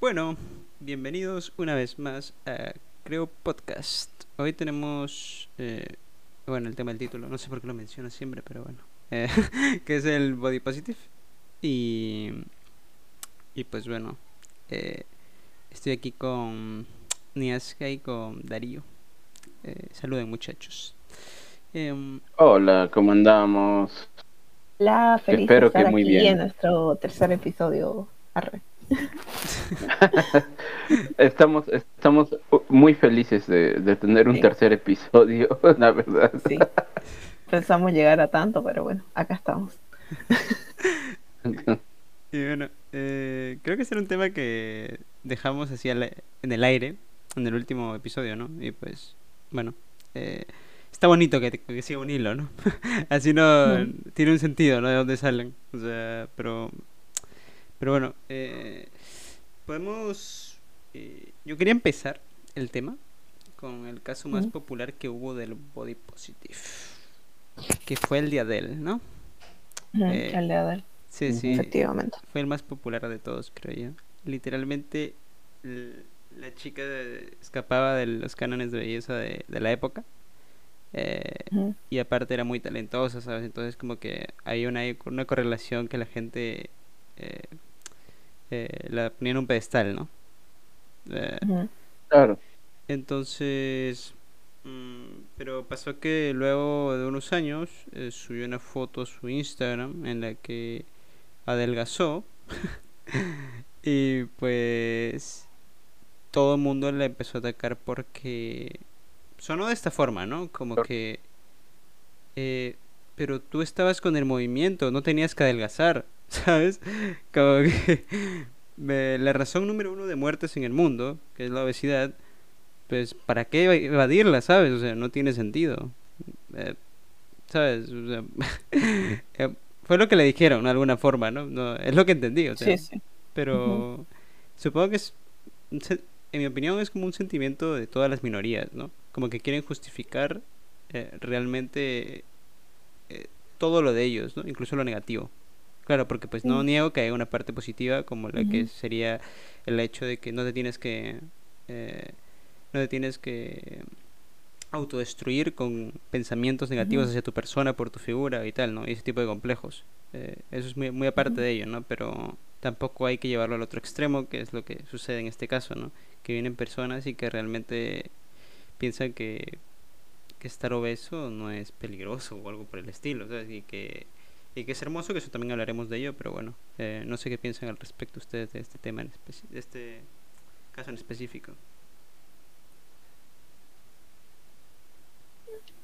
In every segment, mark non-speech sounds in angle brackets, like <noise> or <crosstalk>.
Bueno, bienvenidos una vez más a Creo Podcast. Hoy tenemos, eh, bueno, el tema del título, no sé por qué lo menciono siempre, pero bueno, eh, <laughs> que es el Body Positive. Y, y pues bueno, eh, estoy aquí con Niaska y con Darío. Eh, saluden muchachos. Em, Hola, ¿cómo andamos? La feliz Espero estar que muy aquí bien. en nuestro tercer episodio. Arre. <laughs> Estamos, estamos muy felices de, de tener un Sí. tercer episodio, <laughs> la verdad. Sí. Pensamos llegar a tanto, pero bueno, acá estamos. <laughs> Y bueno, eh, creo que será un tema que dejamos así en el aire en el último episodio, ¿no? Y pues, bueno, eh, está bonito que, que siga un hilo, ¿no? así no Mm. tiene un sentido, ¿no? De dónde salen. O sea, pero, pero bueno, eh, podemos... eh, yo quería empezar el tema con el caso más Mm. popular que hubo del body positive, que fue el de Adele, ¿no? Eh, el de Adele, Sí, sí. efectivamente. Fue el más popular de todos, creo yo. Literalmente, la chica escapaba de los cánones de belleza de, de la época. eh, y aparte era muy talentosa, ¿sabes? Entonces como que hay una, una correlación que la gente eh, eh, la ponía en un pedestal, ¿no? Eh. Claro. entonces, mm, pero pasó que luego de unos años eh, subió una foto a su Instagram en la que adelgazó <laughs> y pues todo el mundo la empezó a atacar porque sonó de esta forma, ¿no? Como Claro. que, eh, pero tú estabas con el movimiento, no tenías que adelgazar, ¿sabes? Como que me- la razón número uno de muertes en el mundo, que es la obesidad, pues ¿para qué eva- evadirla, sabes? O sea, no tiene sentido. Eh, ¿Sabes? O sea, <laughs> eh, fue lo que le dijeron. De alguna forma, ¿no? No, es lo que entendí, o sea, Sí, sí. pero supongo que es, en mi opinión, es como un sentimiento de todas las minorías, ¿no? Como que quieren justificar eh, realmente eh, todo lo de ellos, ¿no? Incluso lo negativo. Claro, porque pues no niego que hay una parte positiva como la que sería el hecho de que no te tienes que eh, no te tienes que autodestruir con pensamientos negativos hacia tu persona por tu figura y tal, ¿no? Y ese tipo de complejos. Eh, eso es muy, muy aparte de ello, ¿no? Pero tampoco hay que llevarlo al otro extremo, que es lo que sucede en este caso, ¿no? Que vienen personas y que realmente piensan que, que estar obeso no es peligroso o algo por el estilo, ¿sabes? Y que, y que es hermoso, que eso también hablaremos de ello, pero bueno, eh, no sé qué piensan al respecto ustedes de este tema, en de este caso en específico.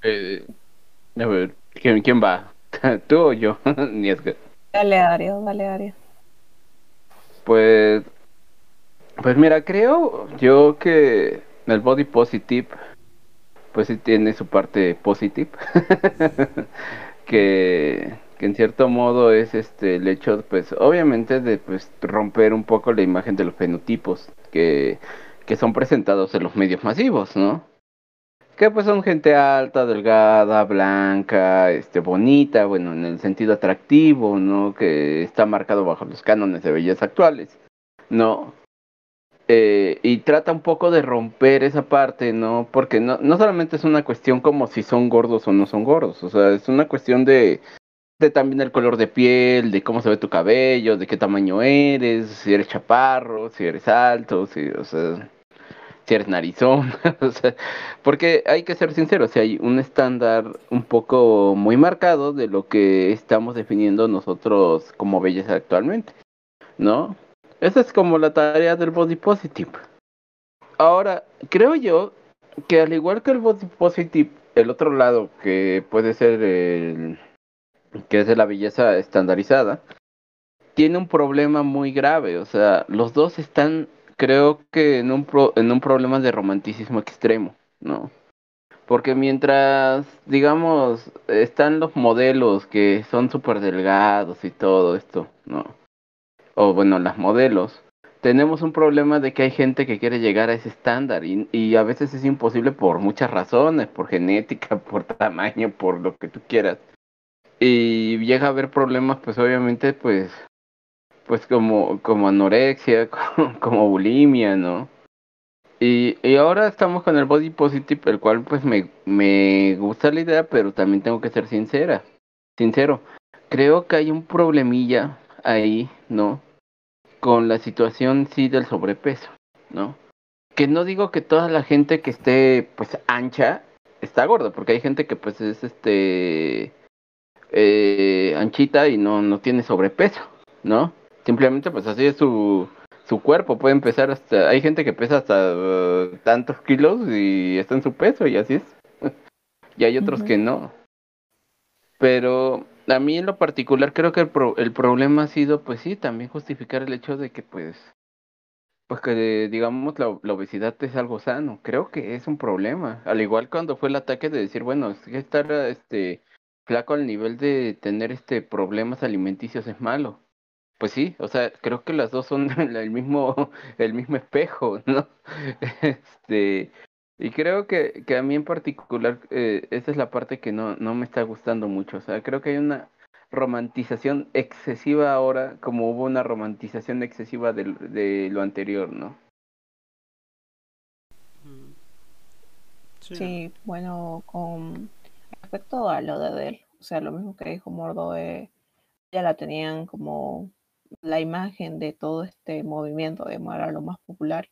Eh, a ver, ¿quién, quién va? <laughs> ¿Tú o yo? <laughs> Ni es que- Dale, Dario, dale, Dario. Pues, pues mira, creo yo que el body positive, pues sí tiene su parte positive, <laughs> que, que en cierto modo es este el hecho, pues obviamente de pues romper un poco la imagen de los fenotipos que, que son presentados en los medios masivos, ¿no? Que pues son gente alta, delgada, blanca, este, bonita, bueno, en el sentido atractivo, ¿no? Que está marcado bajo los cánones de belleza actuales, ¿no? Eh, y trata un poco de romper esa parte, ¿no? Porque no, no solamente es una cuestión como si son gordos o no son gordos, o sea, es una cuestión de, de también el color de piel, de cómo se ve tu cabello, de qué tamaño eres, si eres chaparro, si eres alto, si, o sea, si eres narizón, <laughs> o sea, porque hay que ser sinceros, si hay un estándar un poco muy marcado de lo que estamos definiendo nosotros como belleza actualmente, ¿no? Esa es como la tarea del body positive. Ahora, creo yo que al igual que el body positive, el otro lado que puede ser el que es de la belleza estandarizada, tiene un problema muy grave, o sea, los dos están creo que en un pro- en un problema de romanticismo extremo, ¿no? Porque mientras, digamos, están los modelos que son súper delgados y todo esto, ¿no? O bueno, las modelos, tenemos un problema de que hay gente que quiere llegar a ese estándar y, y a veces es imposible por muchas razones, por genética, <laughs> por tamaño, por lo que tú quieras. Y llega a haber problemas, pues obviamente, pues pues como, como anorexia, <laughs> como, bulimia, ¿no? Y, y, ahora estamos con el body positive, el cual pues me, me gusta la idea, pero también tengo que ser sincera, sincero. Creo que hay un problemilla ahí, ¿no? Con la situación sí del sobrepeso, ¿no? Que no digo que toda la gente que esté pues ancha está gorda, porque hay gente que pues es este eh, anchita y no, no tiene sobrepeso, ¿no? Simplemente pues así es su, su cuerpo, puede empezar hasta, hay gente que pesa hasta uh, tantos kilos y está en su peso y así es. <laughs> y hay otros que no. Pero a mí en lo particular creo que el, el problema ha sido pues sí, también justificar el hecho de que pues pues que digamos la, la, obesidad es algo sano, creo que es un problema. Al igual cuando fue el ataque de decir, bueno, es que estar este flaco al nivel de tener este problemas alimenticios es malo. Pues sí, o sea, creo que las dos son <laughs> el mismo, el mismo espejo, <laughs> ¿no? Este, y creo que, que a mí en particular, eh, esa es la parte que no, no me está gustando mucho. O sea, creo que hay una romantización excesiva ahora, como hubo una romantización excesiva de, de lo anterior, ¿no? Sí, bueno, con respecto a lo de él, o sea, lo mismo que dijo Mordo, eh, ya la tenían como la imagen de todo este movimiento de era lo más popular.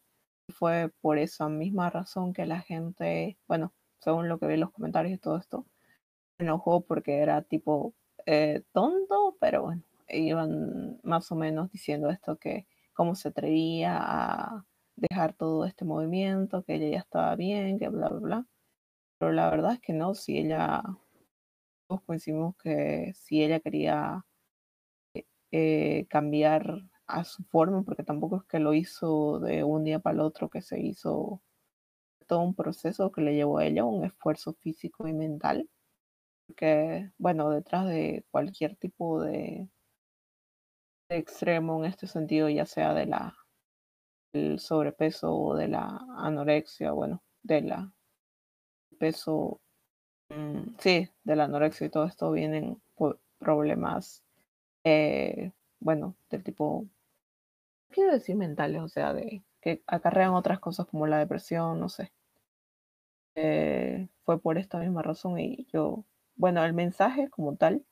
Fue por esa misma razón que la gente, bueno, según lo que vi en los comentarios y todo esto, enojó porque era tipo eh, tonto, pero bueno, iban más o menos diciendo esto que cómo se atrevía a dejar todo este movimiento, que ella ya estaba bien, que bla, bla, bla. Pero la verdad es que no, si ella, todos coincidimos que si ella quería eh, cambiar a su forma, porque tampoco es que lo hizo de un día para el otro, que se hizo todo un proceso que le llevó a ella un esfuerzo físico y mental porque, bueno, detrás de cualquier tipo de, extremo en este sentido, ya sea de la el sobrepeso o de la anorexia, bueno, de la peso, mm, sí, de la anorexia y todo esto vienen problemas, eh, bueno, del tipo, quiero decir mentales, o sea, de que acarrean otras cosas como la depresión, no sé. Eh, fue por esta misma razón y yo bueno, el mensaje como tal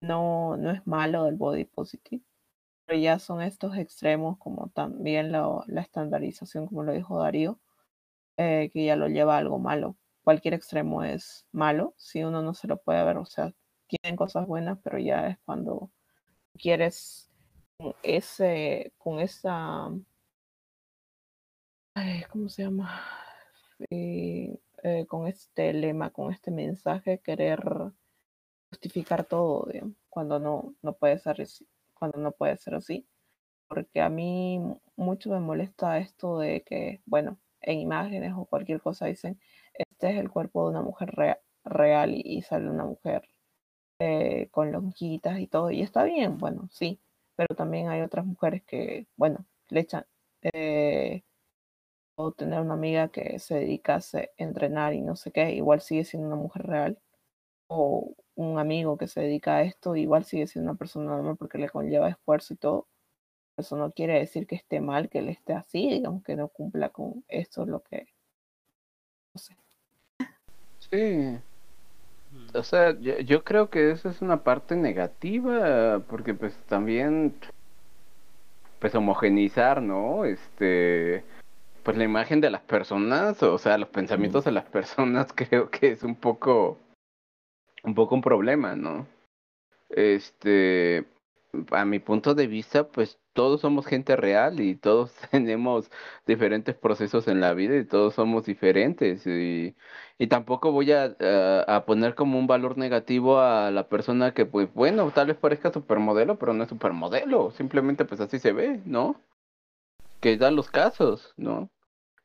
no, no es malo del body positive, pero ya son estos extremos como también la, la estandarización, como lo dijo Darío, eh, que ya lo lleva a algo malo. Cualquier extremo es malo si uno no se lo puede ver, o sea, tienen cosas buenas, pero ya es cuando quieres ese, con esa, ¿cómo se llama? Eh, con este lema, con este mensaje, querer justificar todo, cuando no, no puede ser cuando no puede ser así. Porque a mí mucho me molesta esto de que, bueno, en imágenes o cualquier cosa dicen, este es el cuerpo de una mujer real y, sale una mujer eh, con lonjitas y todo, y está bien, bueno, sí, pero también hay otras mujeres que, bueno, le echan, eh, o tener una amiga que se dedicase a entrenar y no sé qué, igual sigue siendo una mujer real. O un amigo que se dedica a esto, igual sigue siendo una persona normal porque le conlleva esfuerzo y todo. Eso no quiere decir que esté mal que él esté así, digamos que no cumpla con esto, lo que. No sé. Sí. O sea, yo, yo creo que eso es una parte negativa, porque pues también, pues homogenizar, ¿no? Este, pues la imagen de las personas, o sea, los pensamientos de las personas, <laughs> creo que es un poco, un poco un problema, ¿no? Este, a mi punto de vista, pues todos somos gente real y todos <laughs> tenemos diferentes procesos en la vida y todos somos diferentes y, y tampoco voy a, a, poner como un valor negativo a la persona que pues bueno, tal vez parezca supermodelo, pero no es supermodelo, simplemente pues así se ve, ¿no? Que dan los casos, ¿no?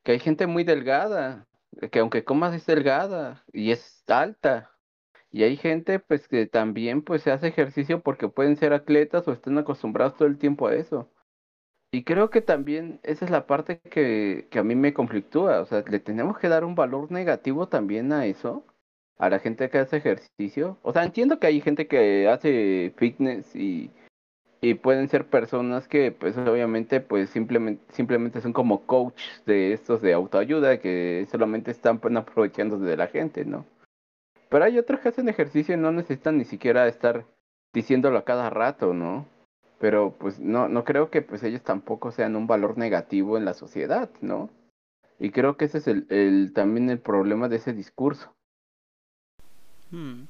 que hay gente muy delgada, que aunque comas es delgada y es alta. Y hay gente pues que también pues se hace ejercicio porque pueden ser atletas o están acostumbrados todo el tiempo a eso. Y creo que también esa es la parte que, que a mí me conflictúa. O sea, le tenemos que dar un valor negativo también a eso, a la gente que hace ejercicio. O sea, entiendo que hay gente que hace fitness y, y pueden ser personas que pues obviamente pues simplemente simplemente son como coach de estos de autoayuda que solamente están pues, aprovechando de la gente no pero hay otros que hacen ejercicio y no necesitan ni siquiera estar diciéndolo a cada rato no pero pues no no creo que pues ellos tampoco sean un valor negativo en la sociedad no y creo que ese es el, el también el problema de ese discurso Hmm.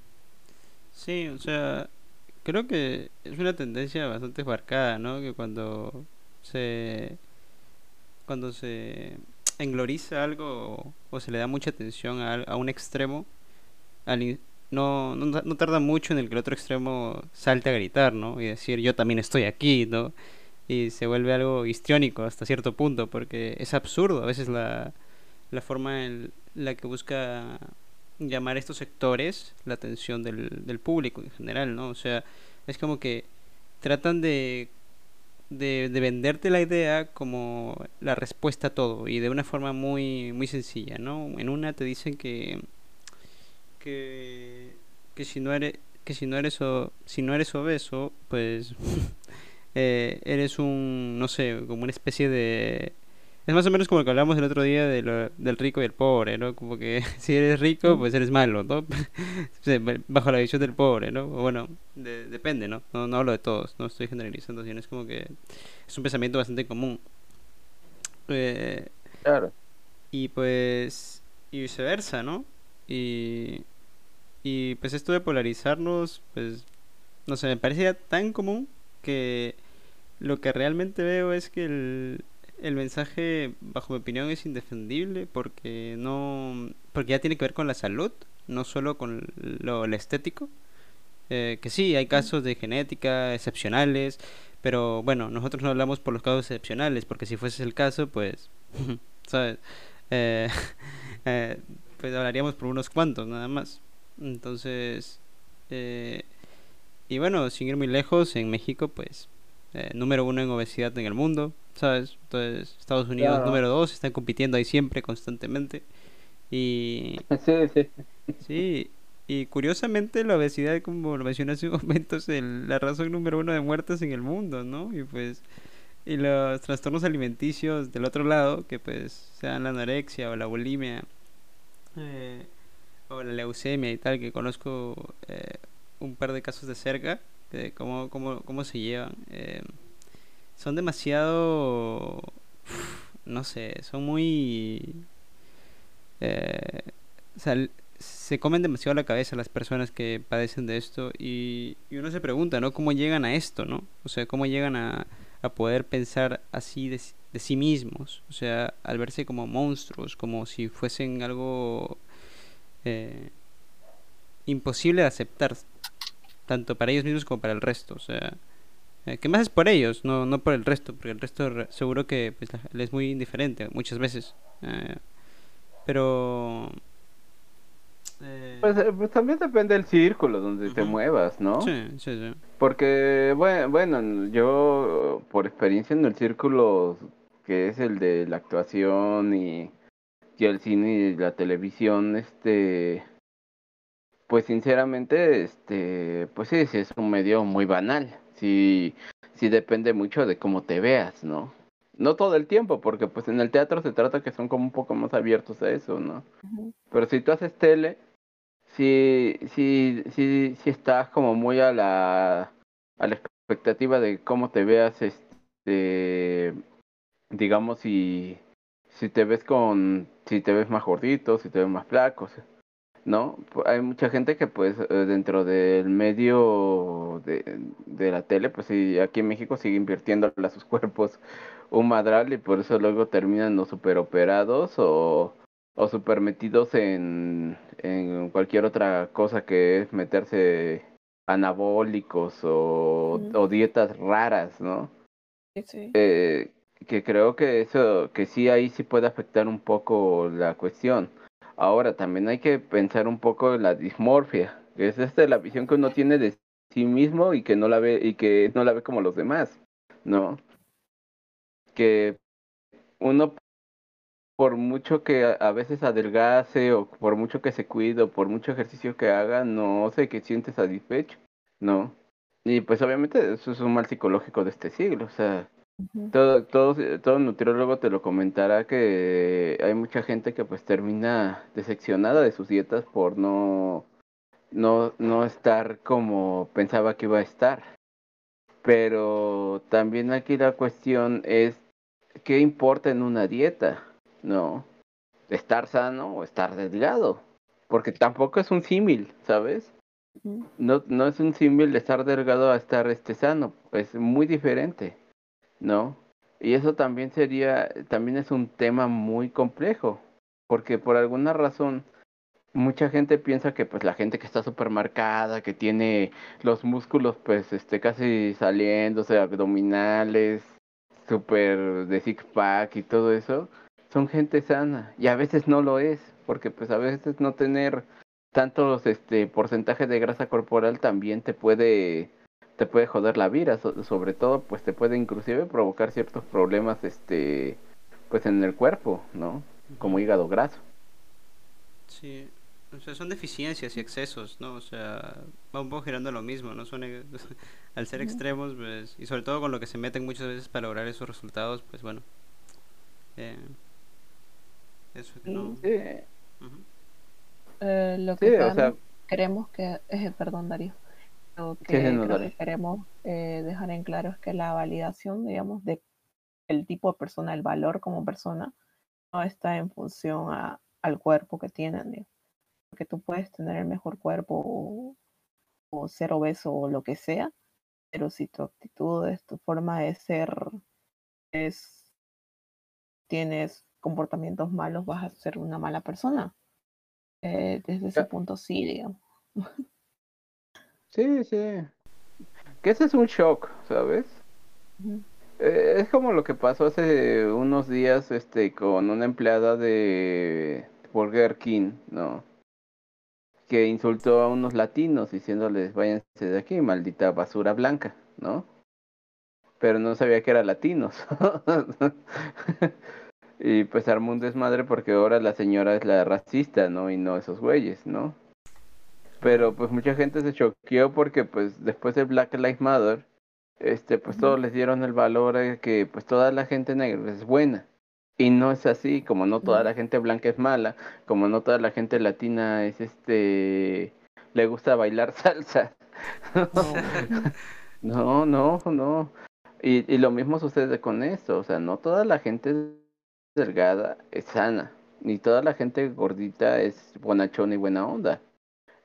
Sí, o sea, creo que es una tendencia bastante marcada, ¿no? Que cuando se cuando se engloriza algo o, se le da mucha atención a un extremo, al no, no, no tarda mucho en el que el otro extremo salte a gritar, ¿no? Y decir yo también estoy aquí, ¿no? Y se vuelve algo histriónico hasta cierto punto, porque es absurdo a veces la, la forma en la que busca llamar a estos sectores la atención del, del público en general, ¿no? O sea, es como que tratan de, de, de venderte la idea como la respuesta a todo y de una forma muy, muy sencilla, ¿no? En una te dicen que, que, que si no eres que si no eres o, si no eres obeso, pues <laughs> eh, eres un, no sé, como una especie de... Es más o menos como lo que hablamos el otro día de lo- del rico y el pobre, ¿no? Como que <laughs> si eres rico, pues eres malo, ¿no? <laughs> Bajo la visión del pobre, ¿no? Bueno, de- depende, ¿no? ¿no? No hablo de todos, no estoy generalizando, sino es como que es un pensamiento bastante común. Eh, claro y pues, y viceversa, ¿no? Y, y pues esto de polarizarnos, pues, no sé, me parecía tan común que lo que realmente veo es que el, el mensaje, bajo mi opinión, es indefendible porque no, porque ya tiene que ver con la salud, no solo con lo, lo estético. Eh, que sí, hay casos de genética excepcionales, pero bueno, nosotros no hablamos por los casos excepcionales, porque si fuese el caso, pues, <laughs> ¿sabes? Eh, <laughs> eh, pues hablaríamos por unos cuantos nada más. Entonces, eh, y bueno, sin ir muy lejos, en México, pues, eh, número uno en obesidad en el mundo, ¿sabes? Entonces, Estados Unidos Claro. número dos, están compitiendo ahí siempre, constantemente. Y <laughs> sí sí sí, y curiosamente la obesidad, como lo mencioné hace un <laughs> momento, es el- la razón número uno de muertes en el mundo, ¿no? Y pues, y los trastornos alimenticios del otro lado, que pues sean la anorexia o la bulimia, eh, o la leucemia y tal, que conozco eh, un par de casos de cerca, de cómo, cómo, cómo se llevan. eh, son demasiado, no sé, son muy... o sea, se comen demasiado la cabeza las personas que padecen de esto y, uno se pregunta, ¿no? ¿Cómo llegan a esto, ¿no? O sea, ¿cómo llegan a, a poder pensar así de, de sí mismos? O sea, al verse como monstruos, como si fuesen algo eh, imposible de aceptar, tanto para ellos mismos como para el resto. O sea, eh, que más es por ellos, no, no por el resto, porque el resto re- seguro que pues, les es muy indiferente muchas veces. eh, pero... pues, pues también depende del círculo donde te muevas no Sí, sí, sí. Porque, bueno, bueno, yo por experiencia en el círculo que es el de la actuación y, y el cine y la televisión, este, pues sinceramente, este, pues sí, sí es un medio muy banal, sí, sí depende mucho de cómo te veas, ¿no? No todo el tiempo, porque pues en el teatro se trata que son como un poco más abiertos a eso, ¿no? Pero si tú haces tele, sí, sí, sí, sí estás como muy a la, a la expectativa de cómo te veas, este, digamos, si, si te ves con, si te ves más gordito, si te ves más flaco, ¿no? Pu- Hay mucha gente que pues eh, dentro del medio de, de la tele, pues sí, aquí en México sigue invirtiendo a sus <laughs> cuerpos un madral y por eso luego terminan o super operados o, o super metidos en, en cualquier otra cosa que es meterse anabólicos o, dietas raras, ¿no? Sí. eh, que creo que eso, que sí ahí sí puede afectar un poco la cuestión. Ahora también hay que pensar un poco en la dismorfia, que es esta la visión que uno tiene de sí mismo y que no la ve y que no la ve como los demás, ¿no? Que uno por mucho que a, veces adelgace o por mucho que se cuide o por mucho ejercicio que haga, no sé que siente satisfecho, ¿no? Y pues obviamente eso es un mal psicológico de este siglo, o sea, Todo, todo, todo nutriólogo te lo comentará que hay mucha gente que pues termina decepcionada de sus dietas por no, no, no estar como pensaba que iba a estar. Pero también aquí la cuestión es qué importa en una dieta, ¿no? Estar sano o estar delgado. Porque tampoco es un símil, ¿sabes? No, no es un símil de estar delgado a estar este sano, es muy diferente, ¿no? Y eso también sería, también es un tema muy complejo, porque por alguna razón mucha gente piensa que pues la gente que está súper marcada, que tiene los músculos pues este casi saliéndose, abdominales, súper de six pack y todo eso, son gente sana y a veces no lo es, porque pues a veces no tener tantos este porcentajes de grasa corporal también te puede te puede joder la vida, so- sobre todo pues te puede inclusive provocar ciertos problemas este pues en el cuerpo, ¿no? Como hígado graso. Sí, o sea, son deficiencias y excesos, ¿no? O sea, va un poco girando lo mismo, ¿no? Son, e- <laughs> al ser extremos, pues, y sobre todo con lo que se meten muchas veces para lograr esos resultados, pues bueno. eh, eso que no. Sí. Sí. Eh, lo sí, que o sea, también queremos que, eh, perdón Darío, lo sí, que no, creo dale. que queremos eh, dejar en claro es que la validación, digamos, de el tipo de persona, el valor como persona, no está en función a, al cuerpo que tienen, digamos. porque tú puedes tener el mejor cuerpo o, o ser obeso o lo que sea, pero si tu actitud, es tu forma de ser, es tienes comportamientos malos, vas a ser una mala persona. Eh, desde ese punto sí, digamos. <laughs> Sí, sí. Que ese es un shock, ¿sabes? Eh, es como lo que pasó hace unos días este con una empleada de Burger King, ¿no? Que insultó a unos latinos diciéndoles váyanse de aquí, maldita basura blanca, ¿no? Pero no sabía que eran latinos. <laughs> y pues armó un desmadre porque ahora la señora es la racista, ¿no? Y no esos güeyes, ¿no? Pero pues mucha gente se choqueó porque pues después de Black Lives Matter, este, pues Ujú. todos les dieron el valor a que pues toda la gente negra es buena. Y no es así, como no toda la gente blanca es mala, como no toda la gente latina es este, le gusta bailar <laughs> salsa. No. <laughs> No, no, no. Y, y lo mismo sucede con esto, o sea, no toda la gente delgada es sana, ni toda la gente gordita es bonachona y buena onda,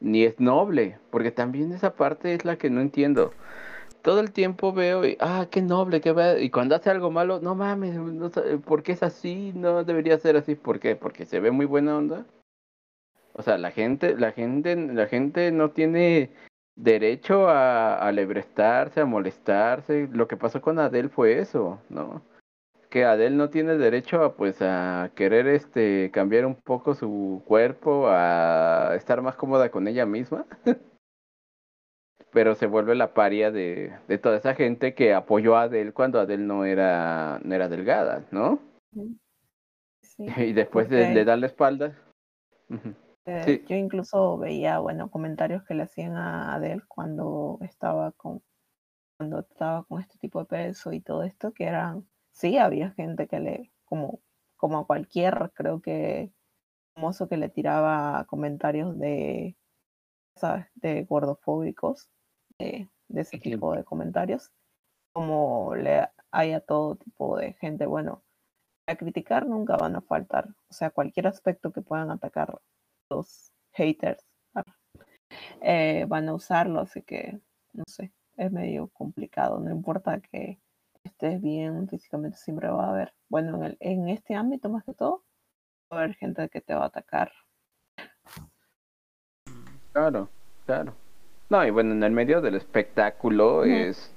ni es noble, porque también esa parte es la que no entiendo. Todo el tiempo veo y, ah, qué noble, qué va y cuando hace algo malo, no mames, no, ¿por qué es así? No debería ser así, ¿por qué? Porque se ve muy buena onda. O sea, la gente, la gente, la gente no tiene derecho a, a lebrestarse, a molestarse. Lo que pasó con Adele fue eso, ¿no? Que Adele no tiene derecho a pues a querer este cambiar un poco su cuerpo, a estar más cómoda con ella misma, <laughs> pero se vuelve la paria de, de toda esa gente que apoyó a Adele cuando Adele no era, no era delgada, ¿no? Sí, <laughs> Y después de- porque le da la espalda. Eh, Sí. yo incluso veía, bueno, comentarios que le hacían a Adele cuando estaba con cuando estaba con este tipo de peso y todo esto, que eran, sí, había gente que le, como, como a cualquier, creo que famoso que le tiraba comentarios de, ¿sabes? de gordofóbicos, de, de ese tipo de comentarios, como le hay a todo tipo de gente, bueno, a criticar nunca van a faltar, o sea, cualquier aspecto que puedan atacar los haters eh, van a usarlo, así que, no sé, es medio complicado, no importa que estés bien físicamente, siempre va a haber, bueno, en, el, en este ámbito más que todo, va a haber gente que te va a atacar. Claro, claro. No, y bueno, en el medio del espectáculo es,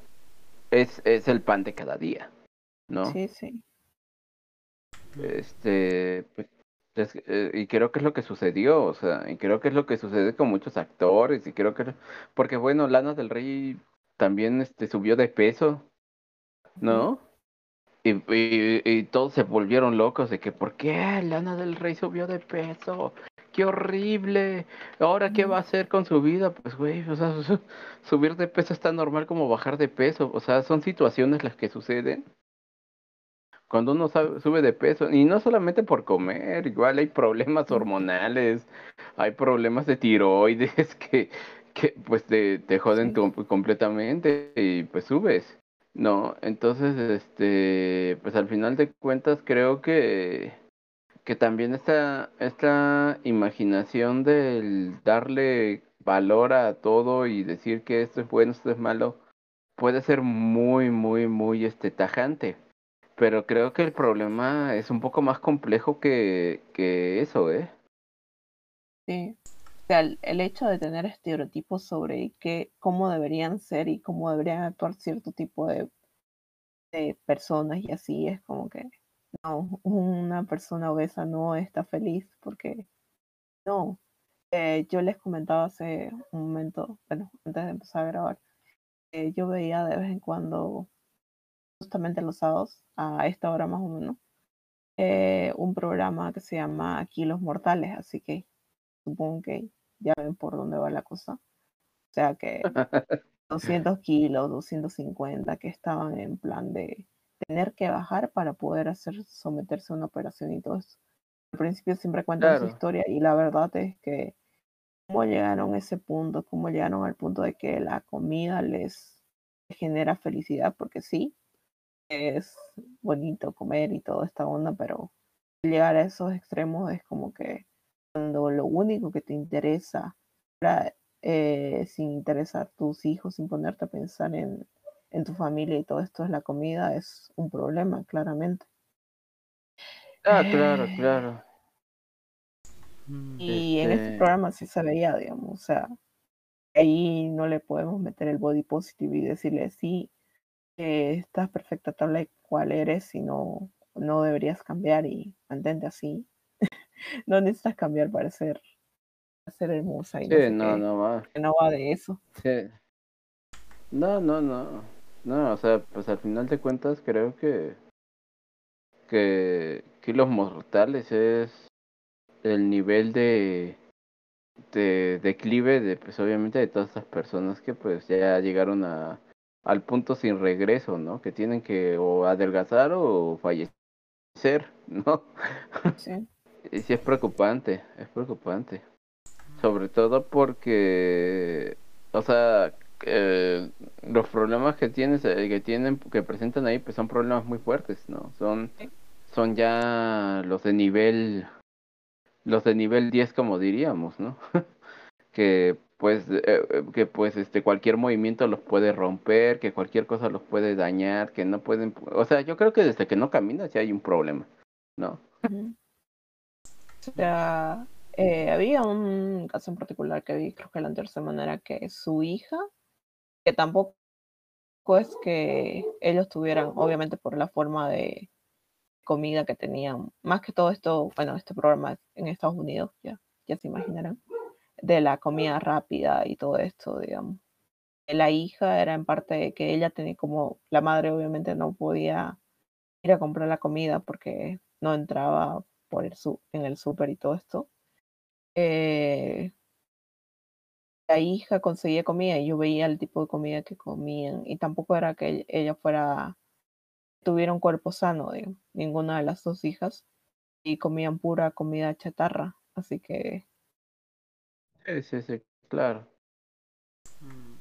es, es el pan de cada día, ¿no? Sí, sí. Este, pues, es- eh, y creo que es lo que sucedió, o sea, y creo que es lo que sucede con muchos actores, y creo que, porque bueno, Lana del Rey también este, subió de peso, ¿no? Y, y, y todos se volvieron locos de que, ¿por qué Lana del Rey subió de peso? qué horrible. Ahora, ¿qué va a hacer con su vida? Pues, güey, o sea, <laughs> subir de peso está normal como bajar de peso. O sea, son situaciones las que suceden cuando uno sube de peso. Y no solamente por comer, igual hay problemas hormonales, hay problemas de tiroides <laughs> que, que pues te, te joden completamente y pues subes. No, entonces, este, pues al final de cuentas creo que que también esta, esta imaginación del darle valor a todo y decir que esto es bueno, esto es malo, puede ser muy, muy, muy este, tajante. Pero creo que el problema es un poco más complejo que, que eso, ¿eh? Sí. El, hecho de tener estereotipos sobre qué, cómo deberían ser y cómo deberían actuar cierto tipo de, personas y así es como que no, una persona obesa no está feliz porque no. Eh, yo les comentaba hace un momento, bueno, antes de empezar a grabar, yo veía de vez en cuando, justamente los sábados, a esta hora más o menos, eh, un programa que se llama Kilos Mortales, así que supongo que ya ven por dónde va la cosa. O sea que <laughs> 200 kilos, 250 que estaban en plan de tener que bajar para poder hacer someterse a una operación y todo eso. Al principio siempre cuentan su historia y la verdad es que cómo llegaron a ese punto, cómo llegaron al punto de que la comida les genera felicidad, porque sí, es bonito comer y toda esta onda, pero llegar a esos extremos es como que cuando lo único que te interesa, eh, sin interesar tus hijos, sin ponerte a pensar en en tu familia y todo esto es la comida, es un problema, claramente. Ah, claro, eh, claro. Mm, y en este, este programa sí se veía, digamos, o sea, ahí no le podemos meter el body positive y decirle, sí, eh, estás perfecta tal cual eres y no, no deberías cambiar y mantente así. <laughs> no necesitas cambiar para ser, para ser hermosa. Y no, no, va. no va de eso. Sí. No, no, no. No, o sea, pues al final de cuentas creo que que Kilos Mortales es el nivel de de declive de pues obviamente de todas estas personas que pues ya llegaron a al punto sin regreso, ¿no? Que tienen que o adelgazar o fallecer, <laughs> ¿no? Sí. Y sí es preocupante, es preocupante. Sobre todo porque o sea, eh, los problemas que tienes eh, que tienen que presentan ahí pues son problemas muy fuertes no son son ya los de nivel los de nivel 10 como diríamos no <laughs> que pues eh, que pues este cualquier movimiento los puede romper que cualquier cosa los puede dañar que no pueden o sea yo creo que desde que no caminas ya hay un problema no o sea había un caso en particular que vi creo que la anterior semana era que su hija que tampoco es que ellos tuvieran, obviamente por la forma de comida que tenían, más que todo esto, bueno, este programa en Estados Unidos, ya, ya se imaginarán, de la comida rápida y todo esto, digamos. La hija era en parte que ella tenía como, la madre obviamente no podía ir a comprar la comida porque no entraba por el en el súper y todo esto. Eh, la hija conseguía comida y yo veía el tipo de comida que comían y tampoco era que ella fuera tuviera un cuerpo sano, ninguna de las dos hijas y comían pura comida chatarra, así que sí, sí, sí, claro. Mm,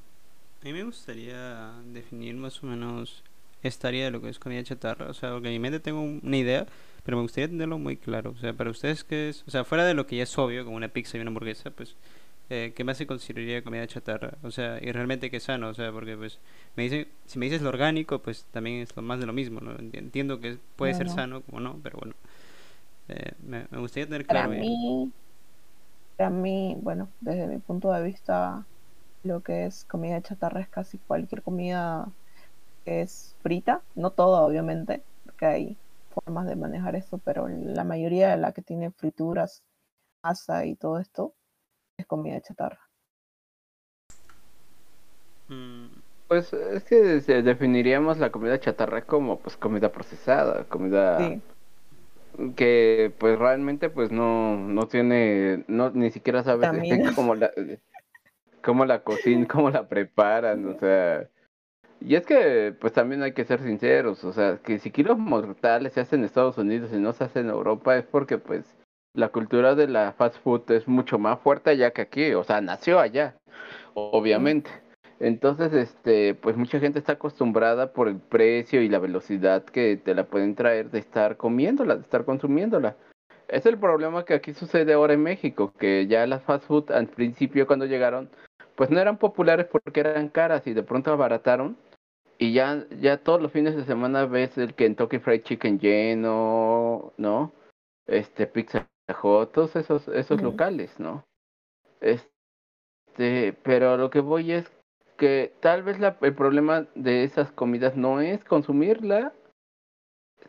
a mí me gustaría definir más o menos esta área de lo que es comida chatarra, o sea, porque en mi mente tengo una idea, pero me gustaría tenerlo muy claro, o sea, para ustedes qué es, o sea, fuera de lo que ya es obvio, como una pizza y una hamburguesa, pues eh, ¿qué más se consideraría comida chatarra? O sea, y realmente que sano, o sea, porque pues me dice, si me dices lo orgánico, pues también es lo más de lo mismo, ¿no? Entiendo que puede ser sano, como no, pero bueno, eh, me, gustaría tener claro. Para mí, para mí, bueno, desde mi punto de vista, lo que es comida chatarra es casi cualquier comida que es frita, no toda obviamente, porque hay formas de manejar eso, pero la mayoría de la que tiene frituras, masa y todo esto, es comida chatarra. Mm. Pues es que definiríamos la comida chatarra como pues comida procesada, comida que pues realmente pues no, no tiene, no, ni siquiera sabes <laughs> cómo la, cómo la cocinan, cómo la preparan, o sea, y es que pues también hay que ser sinceros, o sea, que si kilos mortales se hacen en Estados Unidos y no se hacen en Europa es porque pues la cultura de la fast food es mucho más fuerte allá que aquí, o sea, nació allá, obviamente. Entonces, este, pues mucha gente está acostumbrada por el precio y la velocidad que te la pueden traer de estar comiéndola, de estar consumiéndola. Es el problema que aquí sucede ahora en México, que ya las fast food al principio cuando llegaron, pues no eran populares porque eran caras y de pronto abarataron y ya ya todos los fines de semana ves el Kentucky Fried Chicken lleno, ¿no? Este Pizza Hut, todos esos esos locales, ¿no? Este, pero lo que voy es que tal vez la, el problema de esas comidas no es consumirla,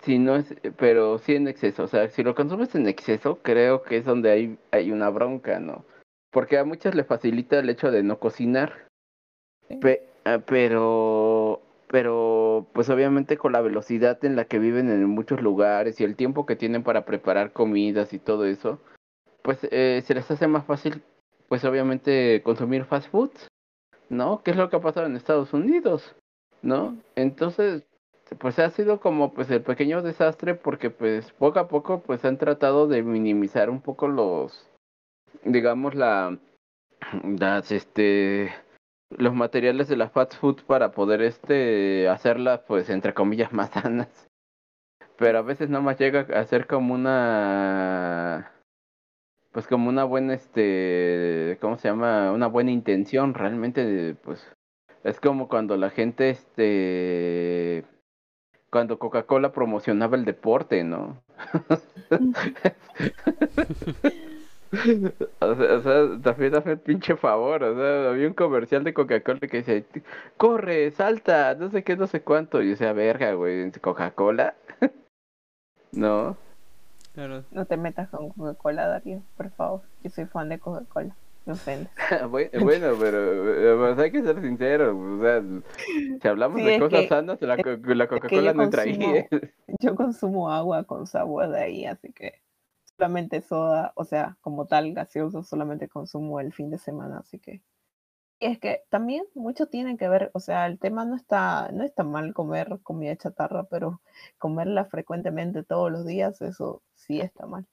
sino es, pero sí en exceso. O sea, si lo consumes en exceso, creo que es donde hay, hay una bronca, ¿no? Porque a muchos les facilita el hecho de no cocinar. Sí. Pe- ah, pero, pero, pues obviamente con la velocidad en la que viven en muchos lugares y el tiempo que tienen para preparar comidas y todo eso, pues eh, se les hace más fácil, pues obviamente consumir fast foods, ¿no? ¿Qué es lo que ha pasado en Estados Unidos? ¿No? Entonces, pues ha sido como pues el pequeño desastre porque pues poco a poco pues han tratado de minimizar un poco los, digamos la, las este los materiales de la fast food para poder este hacerlas pues entre comillas <laughs> más sanas. Pero a veces nada más llega a ser como una pues como una buena este cómo se llama una buena intención realmente pues es como cuando la gente este cuando Coca-Cola promocionaba el deporte no <laughs> <laughs> O sea, o sea, también hace el pinche favor, o sea, había un comercial de Coca-Cola que decía, corre, salta, no sé qué, no sé cuánto, y o sea, verga, güey, ¿Coca-Cola? <laughs> no, Claro. No te metas con Coca-Cola, Darío, por favor. Yo soy fan de Coca-Cola. Me ofendes. <laughs> Bu- bueno, pero eh, hay que ser sinceros, o sea, si hablamos Sí, de cosas que- sanas, la, la Coca-Cola yo no entra ahí, consumo- ¿eh? Yo consumo agua con sabor de ahí, así que solamente soda, o sea, como tal, gaseoso, solamente consumo el fin de semana, así que. Y es que también mucho tiene que ver, o sea, el tema no está, no está mal comer comida chatarra, pero comerla frecuentemente todos los días, eso sí está mal.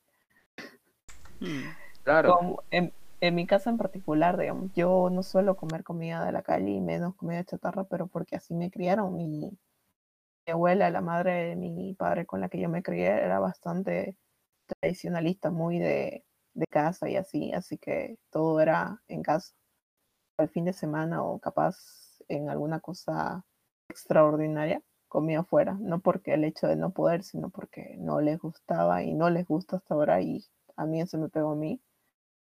Hmm. Claro, Como en, en mi casa en particular, digamos, yo no suelo comer comida de la calle y menos comida chatarra, pero porque así me criaron. Mi, mi abuela, la madre de mi padre con la que yo me crié, era bastante tradicionalista, muy de, de casa y así, así que todo era en casa. Al fin de semana o capaz en alguna cosa extraordinaria, comía afuera, no porque el hecho de no poder, sino porque no les gustaba y no les gusta hasta ahora y a mí eso me pegó a mí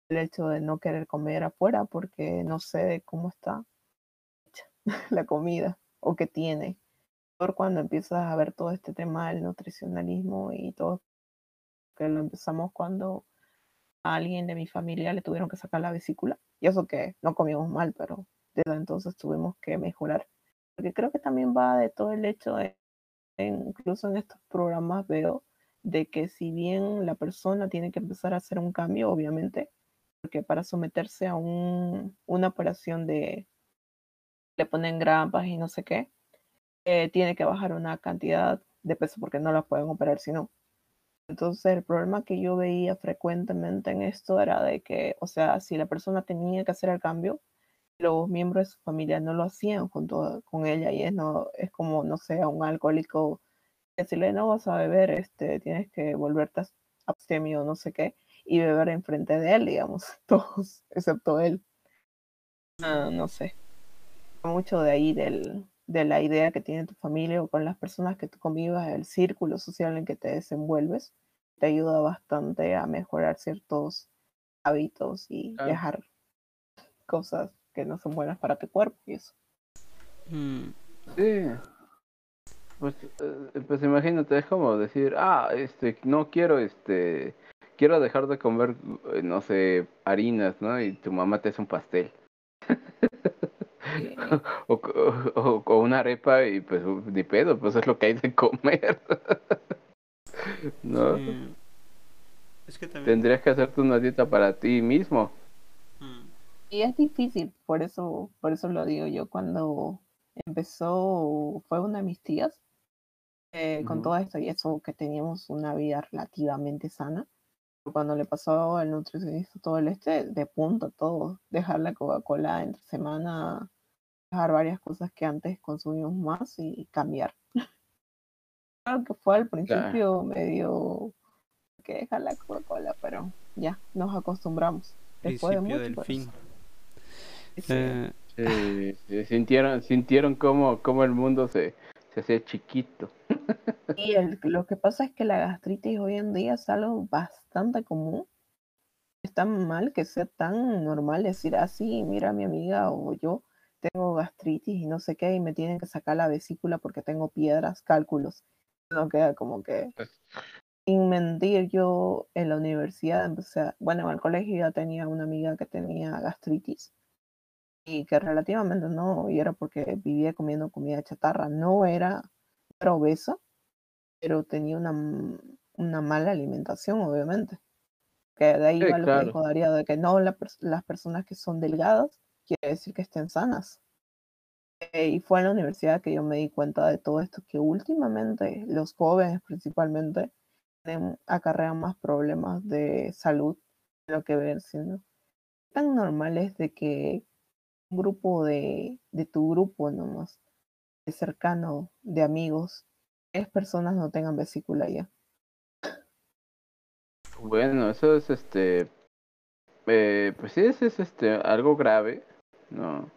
el hecho de no querer comer afuera porque no sé cómo está hecha <laughs> la comida o qué tiene. Por cuando empiezas a ver todo este tema del nutricionalismo y todo, que lo empezamos cuando a alguien de mi familia le tuvieron que sacar la vesícula. Y eso que no comíamos mal, pero desde entonces tuvimos que mejorar. Porque creo que también va de todo el hecho de, incluso en estos programas veo, de que si bien la persona tiene que empezar a hacer un cambio, obviamente, porque para someterse a un, una operación de, le ponen grampas y no sé qué, eh, tiene que bajar una cantidad de peso porque no la pueden operar si no. Entonces el problema que yo veía frecuentemente en esto era de que, o sea, si la persona tenía que hacer el cambio, los miembros de su familia no lo hacían junto con ella y es, no, es como, no sé, a un alcohólico decirle no vas a beber, este, tienes que volverte abstemio, no sé qué, y beber enfrente de él, digamos, <laughs> todos, excepto él. Ah, no sé. Mucho de ahí del, de la idea que tiene tu familia o con las personas que tú convivas, el círculo social en que te desenvuelves, te ayuda bastante a mejorar ciertos hábitos y Claro. dejar cosas que no son buenas para tu cuerpo y eso. Hmm. sí. Pues, eh, pues imagínate, es como decir, ah, este, no quiero, este, quiero dejar de comer, eh, no sé, harinas, ¿no? Y tu mamá te hace un pastel. <laughs> <laughs> o, o, o una arepa y pues ni pedo, pues es lo que hay de comer. <laughs> ¿no? Sí. Es que también. Tendrías que hacerte una dieta para ti mismo. Mm, Y es difícil, por eso, por eso lo digo yo. Cuando empezó, fue una de mis tías, eh, con todo esto y eso, que teníamos una vida relativamente sana. Cuando le pasó al nutricionista todo el este, de punto todo, dejar la Coca-Cola entre semana, dejar varias cosas que antes consumíamos más y cambiar. <laughs> Claro que fue al principio medio que dejar la Coca-Cola, pero ya, nos acostumbramos. Después de principio mucho, del fin. sí. Eh, Eh, <laughs> sintieron, sintieron cómo, cómo el mundo se, se hacía chiquito. <laughs> Y el- lo que pasa es que la gastritis hoy en día es algo bastante común. Es tan mal que sea tan normal decir así, mira mi amiga o yo tengo gastritis y no sé qué, y me tienen que sacar la vesícula porque tengo piedras, cálculos. No queda como que, sin mentir, yo en la universidad empecé, a- bueno, en el colegio ya tenía una amiga que tenía gastritis y que relativamente no, y era porque vivía comiendo comida chatarra, no era, era obesa, pero tenía una, una mala alimentación, obviamente. Que de ahí Sí, va lo claro. que dijo Darío, de que no la las personas que son delgadas quiere decir que estén sanas. Eh, y fue en la universidad que yo me di cuenta de todo esto, que últimamente los jóvenes principalmente acarrean más problemas de salud de lo que ver siendo tan normales de que un grupo de, de tu grupo nomás, de cercano, de amigos, tres personas no tengan vesícula ya. Bueno, eso es este, eh, pues sí, eso es este algo grave, ¿no?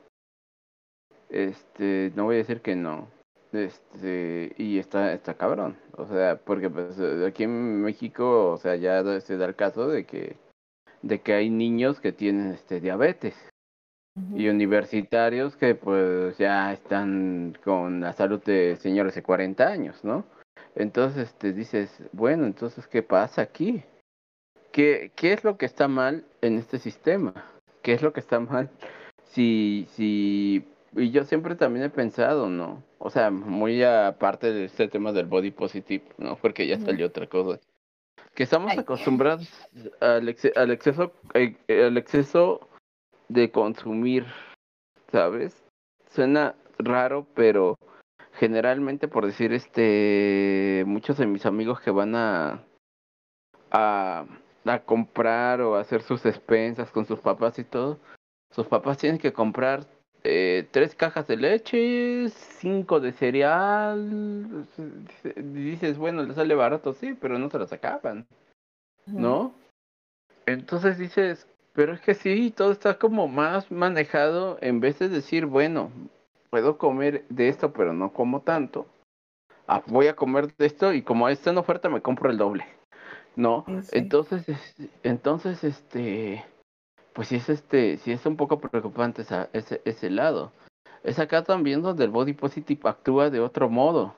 Este, no voy a decir que no, este, y está, está cabrón, o sea, porque pues aquí en México, o sea, ya se da el caso de que, de que hay niños que tienen este diabetes y universitarios que pues ya están con la salud de señores de 40 años, ¿no? Entonces, este, dices, bueno, entonces, ¿qué pasa aquí? ¿Qué, ¿Qué es lo que está mal en este sistema? ¿Qué es lo que está <laughs> mal? Si, si, y yo siempre también he pensado, ¿no? O sea, muy aparte de este tema del body positive, ¿no? Porque ya salió otra cosa. Que estamos acostumbrados al, exce- al exceso, eh, eh, al exceso de consumir, ¿sabes? Suena raro, pero generalmente por decir este muchos de mis amigos que van a a, a comprar o a hacer sus despensas con sus papás y todo, sus papás tienen que comprar eh, tres cajas de leche, cinco de cereal. Dices, bueno, le sale barato, sí, pero no se las acaban. ¿no? Entonces dices, pero es que sí, todo está como más manejado en vez de decir, bueno, puedo comer de esto, pero no como tanto. Ah, voy a comer de esto y como está en oferta me compro el doble. ¿no? Sí, sí. Entonces, es- entonces, este, pues sí es este, sí es un poco preocupante esa, ese, ese lado. Es acá también donde el body positive actúa de otro modo.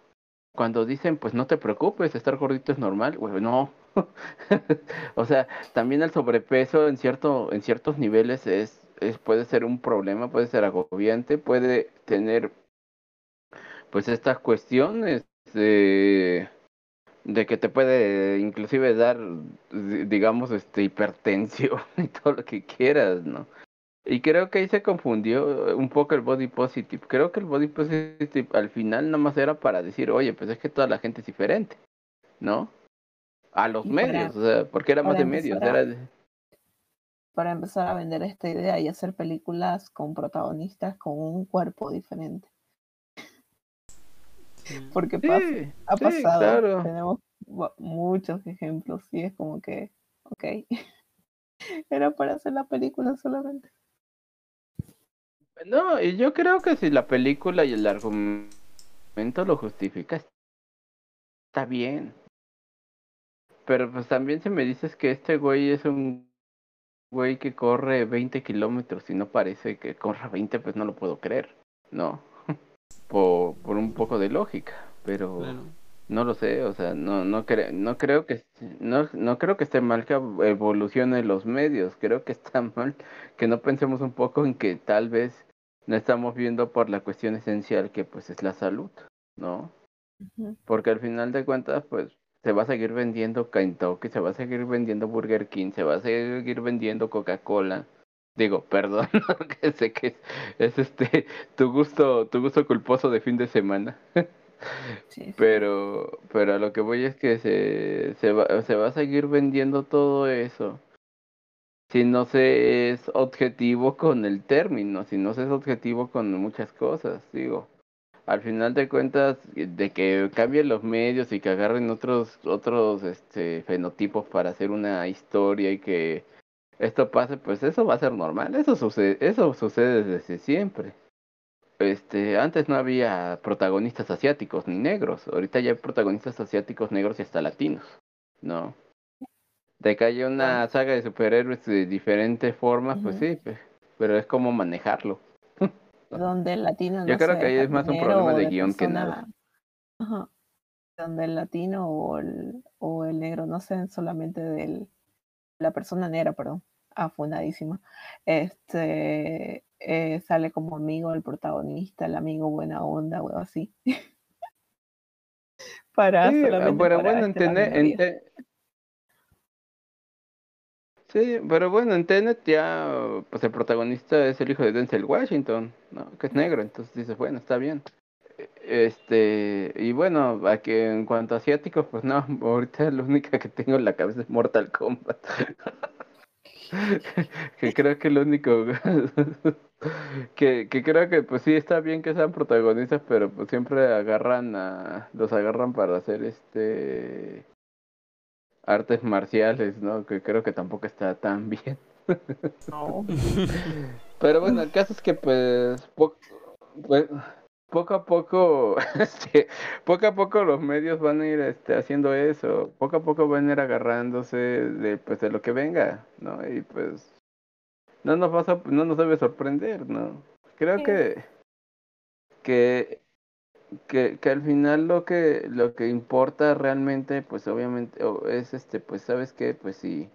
Cuando dicen, pues no te preocupes, estar gordito es normal, güey, no. <laughs> o sea, también el sobrepeso en cierto, en ciertos niveles es, es, puede ser un problema, puede ser agobiante, puede tener, pues estas cuestiones de que te puede inclusive dar di- digamos este hipertensión <laughs> y todo lo que quieras no y creo que ahí se confundió un poco el body positive. Creo que el body positive al final nada más era para decir oye pues es que toda la gente es diferente no a los para- medios o sea porque era más de medios a- era de- Para empezar a vender esta idea y hacer películas con protagonistas con un cuerpo diferente. Sí. Porque pasa, sí, ha sí, pasado. claro Tenemos muchos ejemplos y es como que, ok, <laughs> era para hacer la película solamente. No, y yo creo que si la película y el argumento lo justifica, está bien. Pero pues también si me dices que este güey es un güey que corre 20 kilómetros y no parece que corra 20, pues no lo puedo creer, ¿no? Por, por un poco de lógica, pero Claro. no lo sé, o sea, no no creo no creo que no no creo que esté mal que evolucione los medios, creo que está <laughs> mal que no pensemos un poco en que tal vez no estamos viendo por la cuestión esencial que pues es la salud, ¿no? Porque al final de cuentas, pues se va a seguir vendiendo Kentucky, se va a seguir vendiendo Burger King, se va a seguir vendiendo Coca-Cola. Digo, perdón, <laughs> que sé que es, es, este tu gusto, tu gusto culposo de fin de semana. Sí. Pero, pero a lo que voy es que se, se, va, se va a seguir vendiendo todo eso. Si no se es objetivo con el término, si no se es objetivo con muchas cosas, digo. Al final de cuentas, de que cambien los medios y que agarren otros, otros este, fenotipos para hacer una historia y que esto pase, pues eso va a ser normal. Eso sucede, eso sucede desde siempre este, antes no había protagonistas asiáticos ni negros. Ahorita ya hay protagonistas asiáticos, negros y hasta latinos. ¿No? De que haya una saga de superhéroes de diferentes formas, pues sí, pero es como manejarlo. <laughs> Donde el latino no Yo creo que ahí es más un problema de guion que nada. Ajá. Donde el latino o el, o el negro no sean solamente del la persona negra, perdón, afunadísima. Este eh, sale como amigo del protagonista, el amigo buena onda o así. <laughs> para Sí, solamente pero para bueno, en este, la Tenet, minoría. en Te- Sí, pero bueno, en Tenet ya, pues el protagonista es el hijo de Denzel Washington, ¿no? Que es negro, entonces dices, bueno, está bien. Este, y bueno, aquí en cuanto a asiáticos, pues no, <laughs> ahorita la única que tengo en la cabeza es Mortal Kombat. <laughs> que creo que lo único <laughs> que, que creo que pues sí está bien que sean protagonistas, pero pues siempre agarran a, los agarran para hacer este artes marciales, ¿no? Que creo que tampoco está tan bien. No, Pero bueno, el caso es que pues, pues, poco a poco, <laughs> este, poco a poco los medios van a ir este, haciendo eso, poco a poco van a ir agarrándose de pues de lo que venga, ¿no? Y pues no nos vas a, no nos debe sorprender, ¿no? Creo Sí. que que que, que al final lo que lo que importa realmente pues obviamente es este pues sabes qué pues si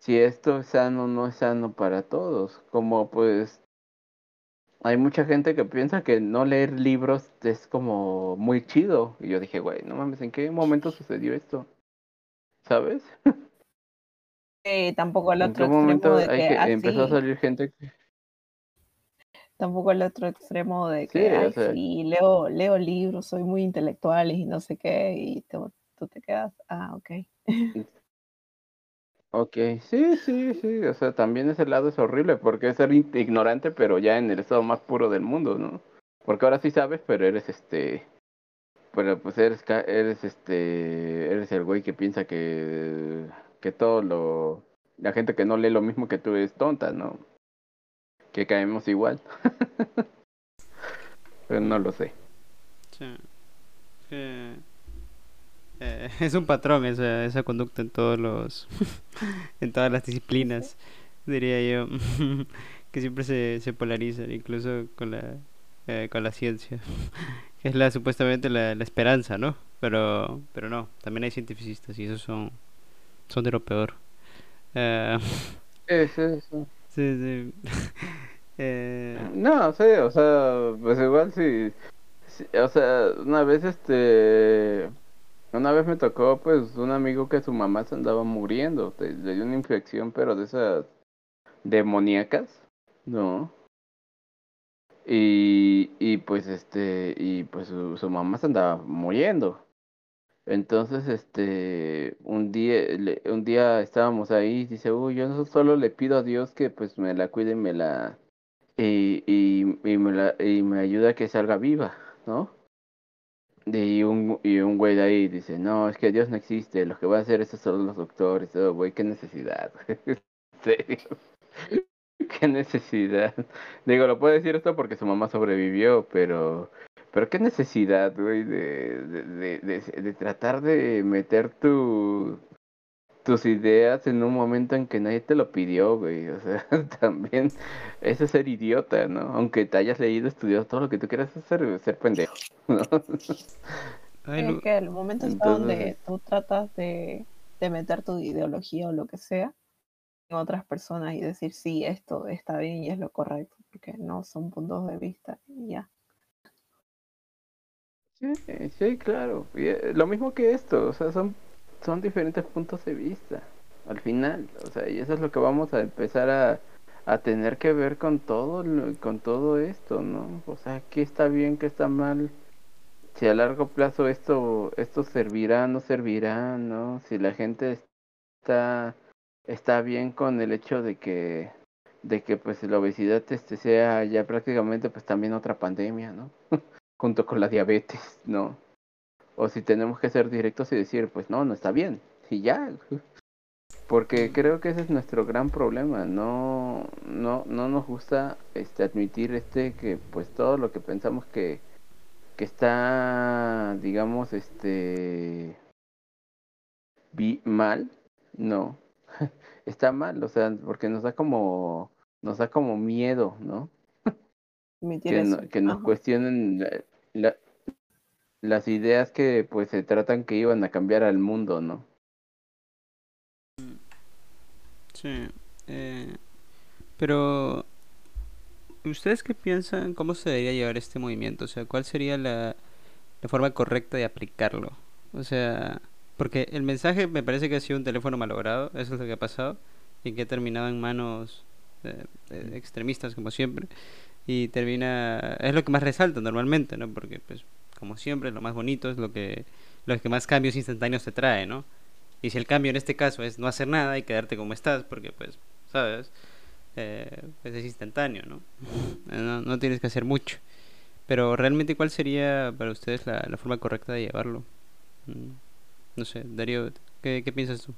si esto es sano o no es sano para todos como pues hay mucha gente que piensa que no leer libros es como muy chido. Y yo dije güey no mames en qué momento sucedió esto sabes <laughs> eh, tampoco el en otro qué momento extremo de hay que que empezó a salir gente que- tampoco el otro extremo de Sí, que, o ay, sea- sí, leo, leo libros, soy muy intelectual y no sé qué, y te- tú te quedas, ah, ok. Ok, sí, sí, sí, o sea, también ese lado es horrible porque es ser ignorante, pero ya en el estado más puro del mundo, ¿no? Porque ahora sí sabes, pero eres este, pero pues eres, eres este, eres el güey que piensa que, que todo lo, la gente que no lee lo mismo que tú es tonta, ¿no? Que caemos igual. <laughs> pero no lo sé. Sí. Eh, eh, <laughs> es un patrón esa, esa conducta en todos los <laughs> en todas las disciplinas diría yo <laughs> que siempre se, se polarizan incluso con la eh, con la ciencia que es la supuestamente la, la esperanza no pero pero no también hay cientificistas y esos son son de lo peor. Eh, eso. sí sí. Eh, No, sí, o sea, pues igual si, si- o sea, una vez este, una vez me tocó pues un amigo que su mamá se andaba muriendo, le dio una infección pero de esas demoníacas, ¿no? Y, y pues este, y pues su, mamá se andaba muriendo. Entonces, este, un día, le- un día estábamos ahí, y dice, uy, yo solo le pido a Dios que pues me la cuide y me la y, y, y, me la, y me ayuda a que salga viva, ¿no? Y un, y un güey de ahí dice, no, es que Dios no existe, lo que va a hacer eso son los doctores, oh, güey, qué necesidad, <laughs> en serio, <laughs> qué necesidad. Digo, lo puede decir esto porque su mamá sobrevivió, pero, pero qué necesidad, güey, de, de, de tratar de meter tu, tus ideas en un momento en que nadie te lo pidió, güey. O sea, <laughs> también eso es ser idiota, ¿no? Aunque te hayas leído, estudiado todo lo que tú quieras, es ser, pendejo, <laughs> ¿no? ay, Es que el momento está donde Entonces- tú tratas de, de meter tu ideología o lo que sea en otras personas y decir, sí, esto está bien y es lo correcto, porque no son puntos de vista y ya. Sí, sí, claro. Eh, lo mismo que esto, o sea, son, son diferentes puntos de vista al final, o sea, y eso es lo que vamos a empezar a, a tener que ver con todo, con todo esto, ¿no? O sea, qué está bien, qué está mal, si a largo plazo esto, esto servirá, no servirá, ¿no? Si la gente está, está bien con el hecho de que, de que pues la obesidad este sea ya prácticamente pues también otra pandemia, ¿no? <laughs> Junto con la diabetes, ¿no? O si tenemos que ser directos y decir, pues no, no está bien, y ya, <laughs> porque creo que ese es nuestro gran problema no no no nos gusta este admitir este que pues todo lo que pensamos que que está digamos este mal no <laughs> está mal o sea porque nos da como nos da como miedo no que, que, nos cuestionen la, las ideas que pues se tratan que iban a cambiar al mundo no Sí. Eh, pero, ¿ustedes qué piensan? ¿Cómo se debería llevar este movimiento? O sea, ¿cuál sería la, la forma correcta de aplicarlo? O sea, porque el mensaje me parece que ha sido un teléfono malogrado, eso es lo que ha pasado, y que ha terminado en manos extremistas, como siempre, y termina. Es lo que más resalta normalmente, ¿no? Porque, pues, como siempre, lo más bonito es lo que, lo que más cambios instantáneos te trae, ¿no? Y si el cambio en este caso es no hacer nada y quedarte como estás, porque pues, ¿sabes? Eh, pues es instantáneo, ¿no? <laughs> ¿no? tienes que hacer mucho. Pero realmente, ¿cuál sería para ustedes la, la forma correcta de llevarlo? Mm, no sé, Darío, ¿qué, qué piensas tú?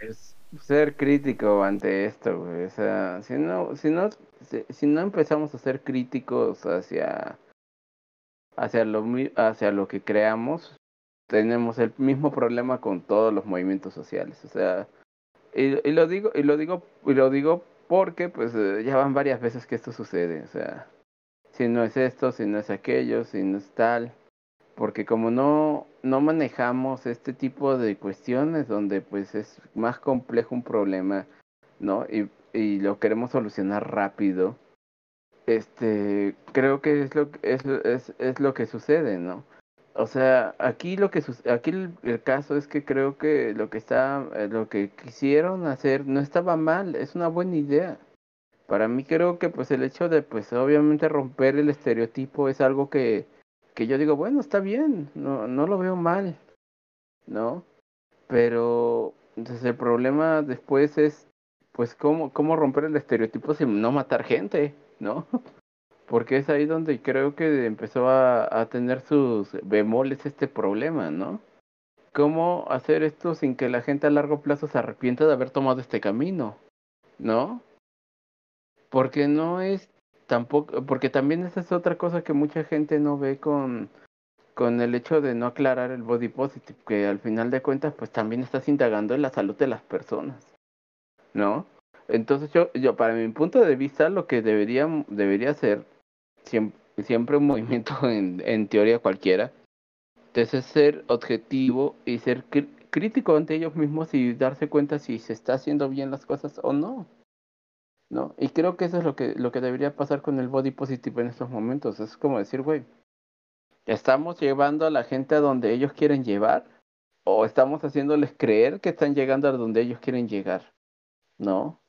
Es ser crítico ante esto, güey. O sea, si no, si no, si, no empezamos a ser críticos hacia hacia lo, hacia lo que creamos, tenemos el mismo problema con todos los movimientos sociales. O sea, y, y lo digo, y lo digo, y lo digo porque pues eh, ya van varias veces que esto sucede. O sea, si no es esto, si no es aquello, si no es tal. Porque como no, no manejamos este tipo de cuestiones donde pues es más complejo un problema, ¿no? Y, y lo queremos solucionar rápido, este creo que es lo es, es, es lo que sucede no o sea aquí lo que aquí el, caso es que creo que lo que está eh, lo que quisieron hacer no estaba mal es una buena idea. Para mí creo que pues el hecho de pues obviamente romper el estereotipo es algo que que yo digo bueno está bien no no lo veo mal no pero entonces el problema después es pues cómo cómo romper el estereotipo sin no matar gente ¿no? <laughs> Porque es ahí donde creo que empezó a, a tener sus bemoles este problema, ¿no? ¿Cómo hacer esto sin que la gente a largo plazo se arrepienta de haber tomado este camino? ¿No? Porque no es tampoco, porque también esa es otra cosa que mucha gente no ve con, con el hecho de no aclarar el body positive, que al final de cuentas pues también estás indagando en la salud de las personas, ¿no? Entonces yo, yo para mi punto de vista, lo que debería, debería ser siempre, siempre un <laughs> movimiento en, en teoría cualquiera, es ser objetivo y ser crítico ante ellos mismos y darse cuenta si se está haciendo bien las cosas o no. ¿No? Y creo que eso es lo que, lo que debería pasar con el body positive en estos momentos. Es como decir, güey, ¿estamos llevando a la gente a donde ellos quieren llevar? ¿O estamos haciéndoles creer que están llegando a donde ellos quieren llegar? ¿No?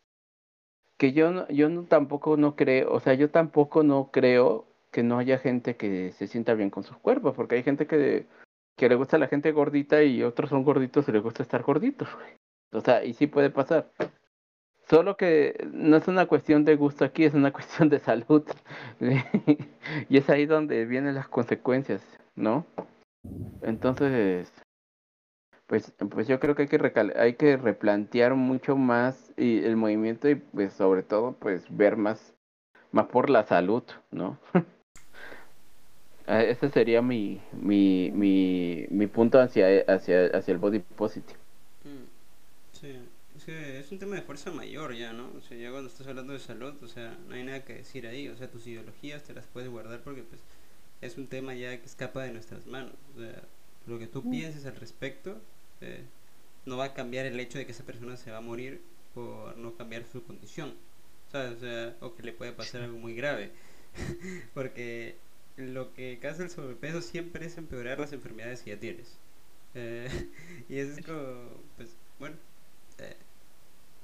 que yo yo no tampoco no creo, o sea, yo tampoco no creo que no haya gente que se sienta bien con sus cuerpos, porque hay gente que, que le gusta la gente gordita y otros son gorditos y les gusta estar gorditos, O sea, y sí puede pasar. Solo que no es una cuestión de gusto aquí, es una <laughs> cuestión de salud. <laughs> y es ahí donde vienen las consecuencias, ¿no? Entonces, pues, pues yo creo que hay que, hay que replantear mucho más y el movimiento y pues sobre todo pues ver más, más por la salud, ¿no? <laughs> Ah, ese sería mi, mi, mi, mi punto hacia, hacia, hacia el body positive. Mm, sí, es que es un tema de fuerza mayor ya, ¿no? O sea, ya cuando estás hablando de salud, o sea, no hay nada que decir ahí, o sea, tus ideologías te las puedes guardar porque pues es un tema ya que escapa de nuestras manos, o sea, lo que tú mm. pienses al respecto eh, no va a cambiar el hecho de que esa persona se va a morir por no cambiar su condición, O, sea, o que le puede pasar algo muy grave. <laughs> Porque lo que causa el sobrepeso siempre es empeorar las enfermedades que ya tienes. Eh, <laughs> y eso es como, pues, bueno. Eh,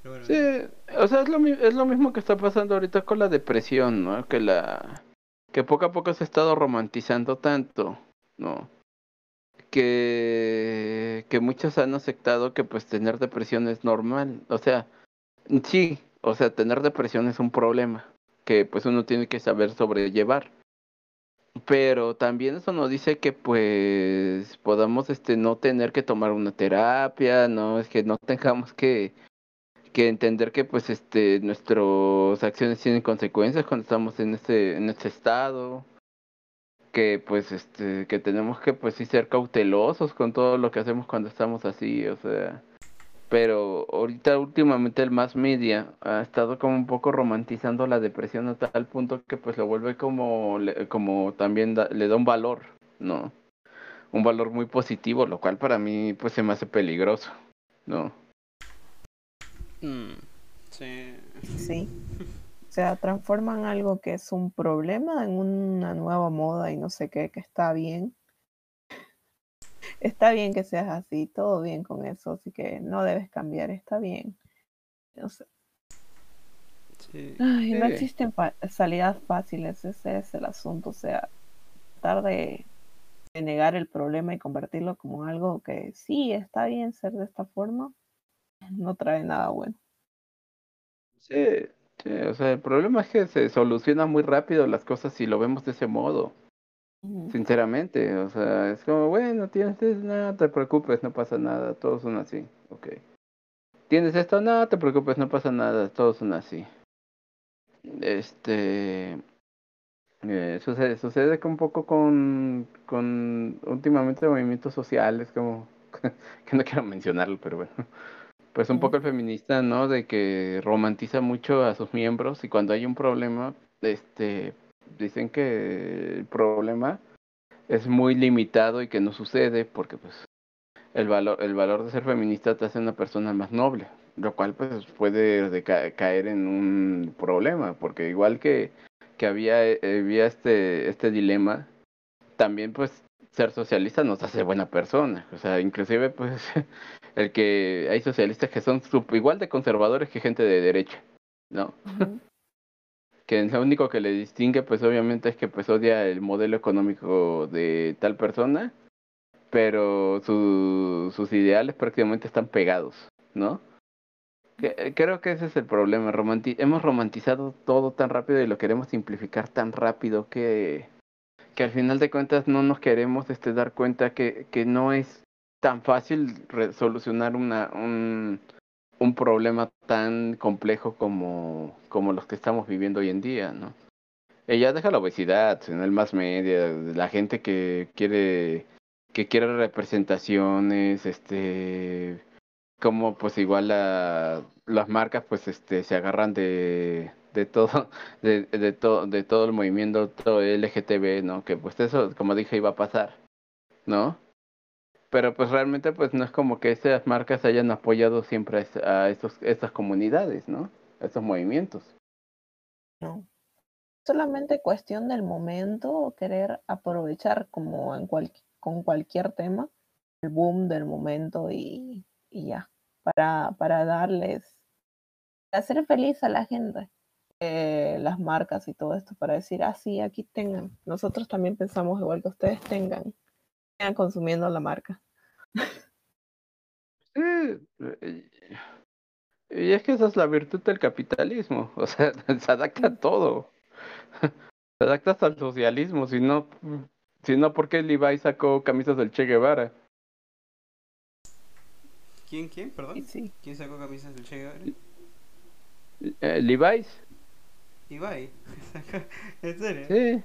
pero bueno, Sí, o sea, es lo, es lo mismo que está pasando ahorita con la depresión, ¿no? Que la que poco a poco se ha estado romantizando tanto, ¿no? Que que muchos han aceptado que pues tener depresión es normal, o sea, sí, o sea, tener depresión es un problema que pues uno tiene que saber sobrellevar. Pero también eso nos dice que pues podamos este no tener que tomar una terapia, no es que no tengamos que que entender que pues este nuestras acciones tienen consecuencias cuando estamos en este en este estado que pues este que tenemos que pues sí ser cautelosos con todo lo que hacemos cuando estamos así o sea pero ahorita últimamente el mass media ha estado como un poco romantizando la depresión a tal punto que pues lo vuelve como le- como también da- le da un valor no un valor muy positivo lo cual para mí pues se me hace peligroso no mm, sí. Sí. <laughs> O sea, transforman algo que es un problema en una nueva moda y no sé qué, que está bien. Está bien que seas así, todo bien con eso, así que no debes cambiar, está bien. No sé. sí. Ay, no existen salidas fáciles, ese es el asunto. O sea, tratar de, de negar el problema y convertirlo como algo que sí está bien ser de esta forma, no trae nada bueno. Sí, sí, o sea, el problema es que se solucionan muy rápido las cosas si lo vemos de ese modo, sinceramente, o sea, es como, bueno, tienes no te preocupes, no pasa nada, todos son así, ok. Tienes esto, no te preocupes, no pasa nada, todos son así. Este, eh, sucede, sucede que un poco con, con últimamente movimientos sociales, como, <laughs> que no quiero mencionarlo, pero bueno. Pues un poco el feminista, ¿no? De que romantiza mucho a sus miembros y cuando hay un problema, este, dicen que el problema es muy limitado y que no sucede porque pues el valor, el valor de ser feminista te hace una persona más noble, lo cual pues puede caer en un problema, porque igual que, que había, eh, había este, este dilema, también pues ser socialista nos hace buena persona, o sea, inclusive pues <laughs> el que hay socialistas que son igual de conservadores que gente de derecha, ¿no? <laughs> Que lo único que le distingue pues obviamente es que pues odia el modelo económico de tal persona, pero su- sus ideales prácticamente están pegados, ¿no? Que- creo que ese es el problema, romanti- hemos romantizado todo tan rápido y lo queremos simplificar tan rápido que que al final de cuentas no nos queremos este dar cuenta que, que no es tan fácil solucionar una un, problema tan complejo como, los que estamos viviendo hoy en día, ¿no? Ella deja la obesidad, en el más media, la gente que quiere que quiere representaciones, este como pues igual la, las marcas pues este se agarran de, de todo <laughs> de, de todo de todo el movimiento todo LGTB no que pues eso como dije iba a pasar no pero pues realmente pues no es como que esas marcas hayan apoyado siempre a, es- a estos estas comunidades no a estos movimientos No. Solamente cuestión del momento, querer aprovechar como en cual, con cualquier tema, el boom del momento y, y ya, para, para darles, hacer feliz a la gente, eh, las marcas y todo esto, para decir, ah, aquí tengan. Nosotros también pensamos igual que ustedes tengan, consumiendo la marca. Sí, y es que esa es la virtud del capitalismo <laughs> o sea se adapta a todo <laughs> te adaptas al socialismo si no si no ¿por qué Levi sacó camisas del Che Guevara ¿Quién, quién? Perdón. Sí, ¿Quién sacó camisas del Che Guevara? Eh, Levi's Ibai. <laughs> ¿En serio? sí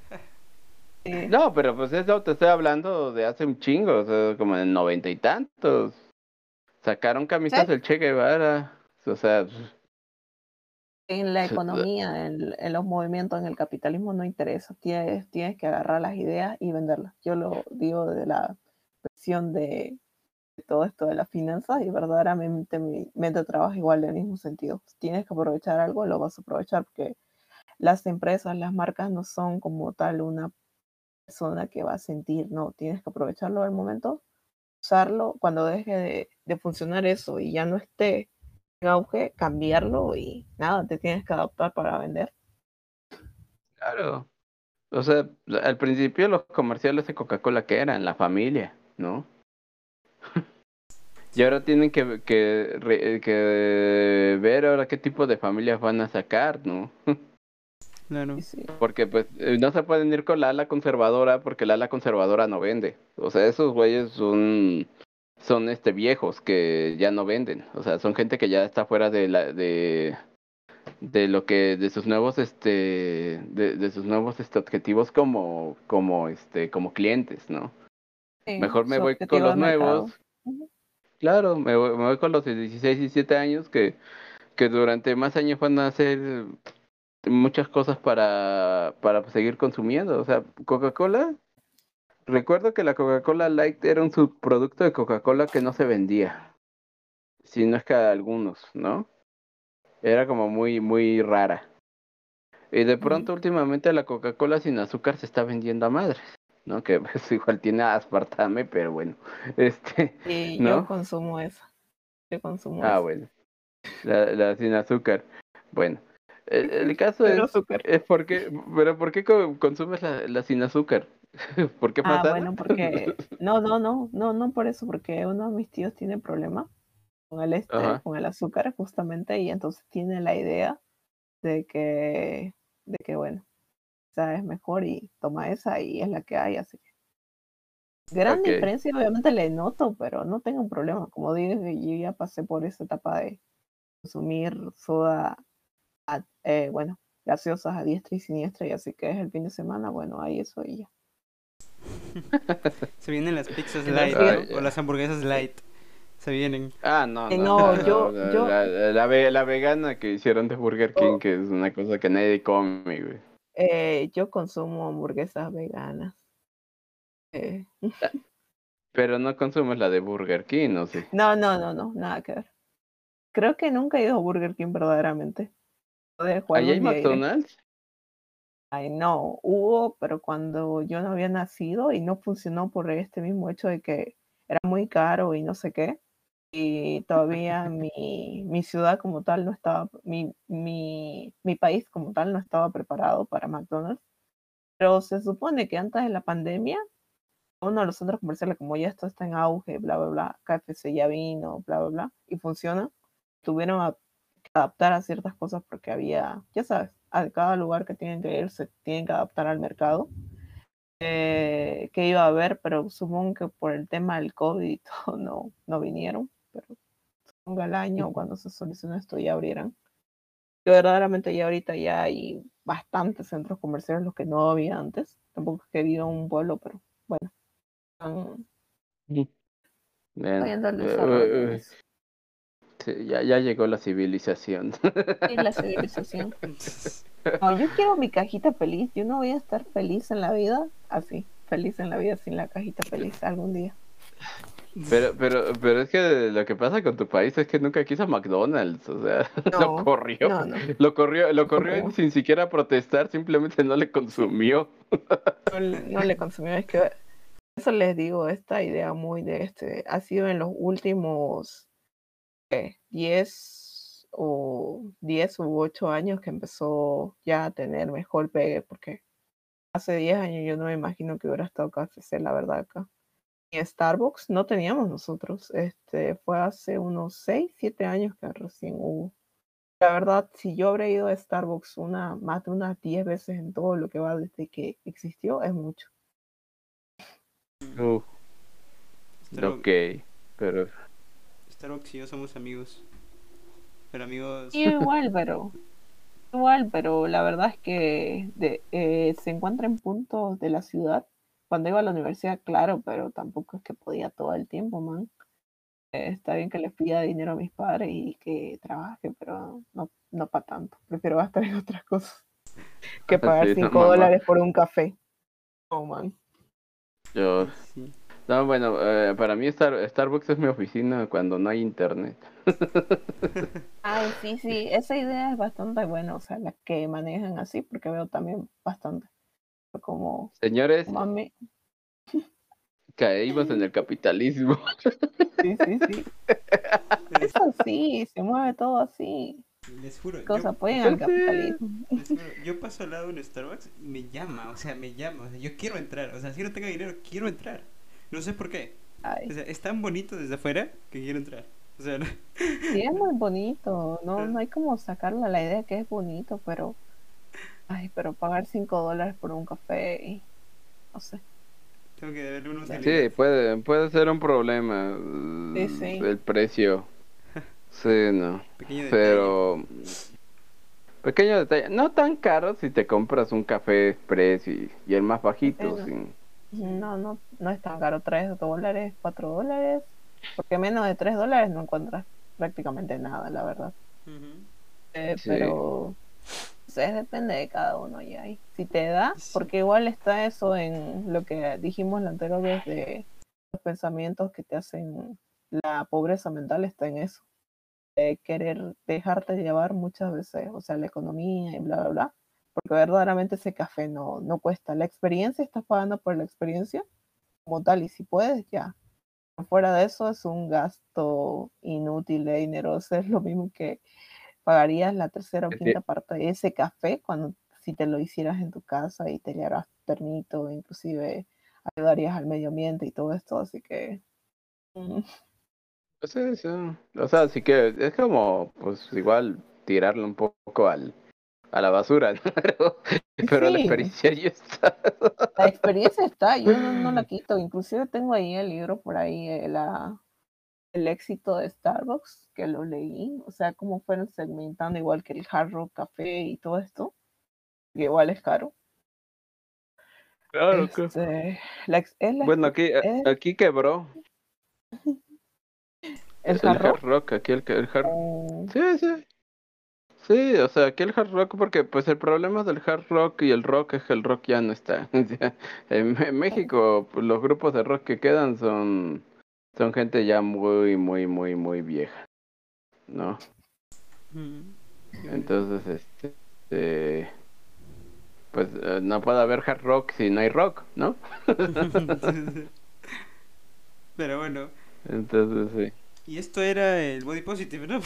sí, No, pero pues eso te estoy hablando de hace un chingo, o sea, como en noventa y tantos. Sacaron camisas del Che Guevara. O sea, en la economía, en, en los movimientos, en el capitalismo no interesa. Tienes, tienes que agarrar las ideas y venderlas. Yo lo digo desde la visión de, de todo esto de las finanzas y verdaderamente mi mente trabaja igual en el mismo sentido. Si tienes que aprovechar algo, lo vas a aprovechar porque las empresas, las marcas no son como tal una persona que va a sentir, no, tienes que aprovecharlo al momento, usarlo, cuando deje de, funcionar eso y ya no esté en auge, cambiarlo y nada, te tienes que adaptar para vender. Claro. O sea, al principio los comerciales de Coca-Cola que eran la familia, ¿no? <laughs> y ahora tienen que, que, ver ahora qué tipo de familias van a sacar, ¿no? <laughs> Claro. Porque pues eh, no se pueden ir con la ala conservadora porque la ala conservadora no vende. O sea, esos güeyes son son este viejos que ya no venden. O sea, son gente que ya está fuera de la de de lo que de sus nuevos este de, de sus nuevos este objetivos como como este como clientes, ¿no? Mejor me voy con los nuevos. Claro, me voy, me voy con los de 16 y 17 años que que durante más años van a hacer muchas cosas para, para seguir consumiendo. O sea, Coca-Cola, recuerdo que la Coca-Cola Light era un subproducto de Coca-Cola que no se vendía. Si no es que algunos, ¿no? Era como muy, muy rara. Y de pronto últimamente la Coca-Cola sin azúcar se está vendiendo a madres, ¿no? Que <laughs> pues, igual tiene aspartame, pero bueno. <laughs> Este, sí, yo consumo eso. Yo consumo Ah, bueno. La, la sin azúcar. Bueno, el, <laughs> caso es, es porque, pero ¿por qué consumes la, sin azúcar? <laughs> ¿Por qué Ah, bueno, porque <laughs> no, no, no, no, no por eso, porque uno de mis tíos tiene problema con el este, con el azúcar justamente y entonces tiene la idea de que, de que bueno, esa es mejor y toma esa y es la que hay, así que gran diferencia obviamente le noto, pero no tengo un problema, como digo, yo ya pasé por esa etapa de consumir soda eh, bueno, gaseosas a diestra y siniestra, y así que es el fin de semana, bueno, ahí eso y ya. <laughs> Se vienen las pizzas light o las hamburguesas light. Se vienen. Ah, no, eh, no, yo, yo... La, la, vegana que hicieron de Burger King, oh. que es una cosa que nadie come, güey. Eh, yo consumo hamburguesas veganas. <laughs> Pero no consumes la de Burger King, ¿no? Sí. No, no, no, no, nada que ver. Creo que nunca he ido a Burger King verdaderamente. ¿Ahí hay McDonald's? Ay, no, hubo, pero cuando yo no había nacido y no funcionó por este mismo hecho de que era muy caro y no sé qué. Y todavía <laughs> mi, mi ciudad como tal no estaba, mi, mi, mi país como tal no estaba preparado para McDonald's. Pero se supone que antes de la pandemia, uno de los centros comerciales, como ya esto está en auge, bla, bla, bla, KFC ya vino, bla, bla, bla, y funciona, tuvieron a adaptar a ciertas cosas porque había, ya sabes, a cada lugar que tienen que ir se tienen que adaptar al mercado. Eh, que iba a haber, pero supongo que por el tema del COVID y <laughs> todo no, no vinieron, pero supongo al año cuando se solucione esto ya abrieran. Que verdaderamente ya ahorita ya hay bastantes centros comerciales los que no había antes. Tampoco es que viva un pueblo, pero bueno. Ya, ya llegó la civilización. Sí, la civilización. <laughs> No, yo quiero mi cajita feliz. Yo no voy a estar feliz en la vida así, feliz en la vida sin la cajita feliz algún día. Pero, pero, pero es que lo que pasa con tu país es que nunca quiso McDonald's, o sea, <laughs> lo corrió, lo corrió, lo corrió sin siquiera protestar, simplemente no le consumió. <laughs> No, le consumió, es que eso les digo, esta idea muy de este, ha sido en los últimos 10 o 10 u 8 años que empezó ya a tener mejor pegue, porque hace 10 años yo no me imagino que hubiera estado KFC, la verdad, acá. Y Starbucks no teníamos nosotros, este, fue hace unos 6, 7 años que recién hubo. La verdad, si yo habría ido a Starbucks una, más de unas 10 veces en todo lo que va desde que existió, es mucho. Uh, ok, pero Starbucks y yo somos amigos. Pero amigos. igual, pero. Igual, pero la verdad es que de, eh, se encuentra en puntos de la ciudad. Cuando iba a la universidad, claro, pero tampoco es que podía todo el tiempo, man. Eh, está bien que les pida dinero a mis padres y que trabaje, pero no, no para tanto. Prefiero gastar en otras cosas que pagar 5 dólares por un café. Oh, man. Yo, No, bueno, eh, para mí Star- Starbucks es mi oficina cuando no hay internet. <laughs> Ay, sí, sí, esa idea es bastante buena, o sea, las que manejan así, porque veo también bastante. Como, Señores, mí- <laughs> caímos en el capitalismo. Sí, sí, sí. <laughs> Eso sí, se mueve todo así. Les juro, Cosas yo, apoyan al Sí. capitalismo. les juro, yo paso al lado de un Starbucks y me llama, o sea, me llama, o sea, yo quiero entrar, o sea, si no tengo dinero, quiero entrar. No sé por qué. O Ay, sea, es tan bonito desde afuera que quiero entrar. O sea, no- <laughs> sí, es muy bonito. No, no hay como sacarle la idea que es bonito, pero. Ay, pero pagar 5 dólares por un café y. No sé. tengo que darle unos Sí, puede, puede ser un problema Sí, sí. el precio. <laughs> Sí, no. Pequeño detalle. Pero pequeño detalle, no tan caro si te compras un café express y, y el más bajito. Sí, sin- No, no, no es tan caro. 3 dólares, 4 dólares. Porque menos de 3 dólares no encuentras prácticamente nada, la verdad. Eh, Sí. Pero o sea, depende de cada uno y ahí. Si te da, Sí. porque igual está eso en lo que dijimos la anterior vez de los pensamientos que te hacen la pobreza mental está en eso. De querer dejarte llevar muchas veces, o sea, la economía y bla, bla, bla. Porque verdaderamente ese café no, no cuesta. La experiencia, estás pagando por la experiencia como tal, y si puedes, ya. Fuera de eso es un gasto inútil de dinero. O sea, es lo mismo que pagarías la tercera o quinta parte de ese café cuando si te lo hicieras en tu casa y te le hagas ternito, inclusive ayudarías al medio ambiente y todo esto, así que mm, Sí, sí. O sea, sí que es como, pues igual tirarle un poco al, a la basura, <laughs> ¿no? Pero, pero la experiencia ya está. la experiencia está, yo no, no la quito, inclusive tengo ahí el libro por ahí, eh, la, el éxito de Starbucks, que lo leí, o sea, cómo fueron segmentando igual que el Hard Rock Café y todo esto, que igual es caro. Claro que- Este, la la Bueno, aquí, es- aquí quebró. <laughs> el el Hard Rock. aquí el, el hard o- Sí, sí. Sí, o sea, aquí el hard rock, porque pues el problema del hard rock y el rock es que el rock ya no está. <laughs> En, en México, pues, los grupos de rock que quedan son, son gente ya muy, muy, muy, muy vieja, ¿no? Ujú. Entonces, este, eh, pues eh, no puede haber hard rock si no hay rock, ¿no? <laughs> <laughs> Pero bueno, Entonces, sí. y esto era el body positive, ¿no?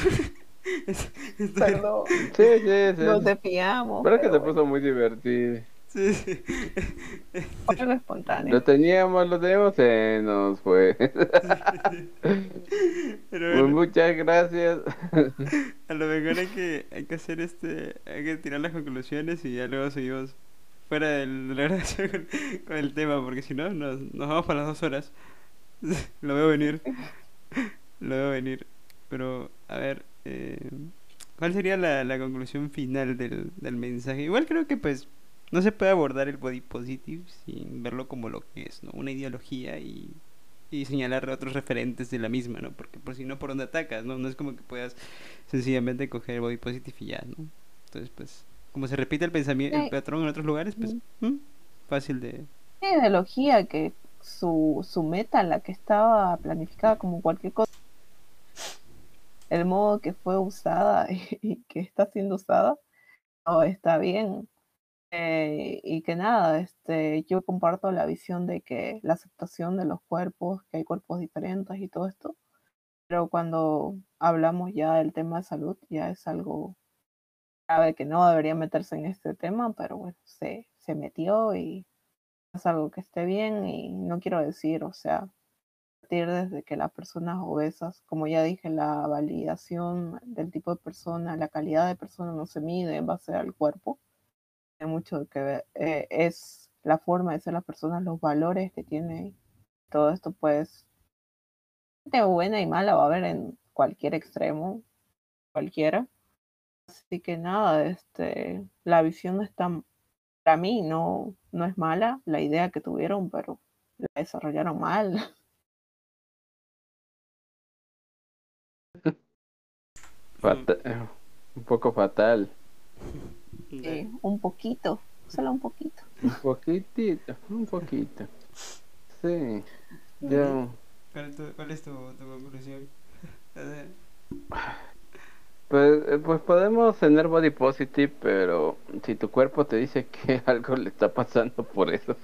Perdón, Sí, sí, sí. nos desviamos. Pero que pero se bueno, puso muy divertido. sí, sí. <laughs> algo espontáneo. Lo teníamos, lo teníamos, se nos fue. <laughs> Pero Pues bueno, muchas gracias. <laughs> a lo mejor hay que, hay que hacer este, hay que tirar las conclusiones y ya luego seguimos fuera de la grabación con, con el tema, porque si no, nos, nos vamos para las dos horas. Lo veo venir. Lo veo venir. Pero, a ver, eh, ¿cuál sería la, la conclusión final del, del mensaje? Igual creo que pues no se puede abordar el body positive sin verlo como lo que es, ¿no? Una ideología y, y señalar otros referentes de la misma, ¿no? Porque por si no, ¿por dónde atacas, no? No es como que puedas sencillamente coger el body positive y ya, ¿no? Entonces, pues, como se repite el pensamiento, el patrón en otros lugares, pues, fácil de... Una ideología que su, su meta, la que estaba planificada como cualquier cosa, el modo que fue usada <laughs> y que está siendo usada, no está bien. Eh, y que nada, este, yo comparto la visión de que la aceptación de los cuerpos, que hay cuerpos diferentes y todo esto, pero cuando hablamos ya del tema de salud, ya es algo grave que no debería meterse en este tema, pero bueno, se, se metió y es algo que esté bien y no quiero decir, o sea, partir desde que las personas obesas, como ya dije, la validación del tipo de persona, la calidad de persona no se mide en base al cuerpo, tiene mucho que eh, es la forma de ser las personas, los valores que tiene, todo esto pues, gente buena y mala va a haber en cualquier extremo, cualquiera. Así que nada, este, la visión no está para mí no, no es mala la idea que tuvieron, pero la desarrollaron mal. <laughs> Fata- eh, un poco fatal. Sí, un poquito, solo un poquito. Un poquitito, un poquito. Sí. Ya. ¿Cuál es tu, cuál es tu, tu conclusión? <laughs> Pues, eh, pues podemos tener body positive, pero si tu cuerpo te dice que <laughs> algo le está pasando por eso,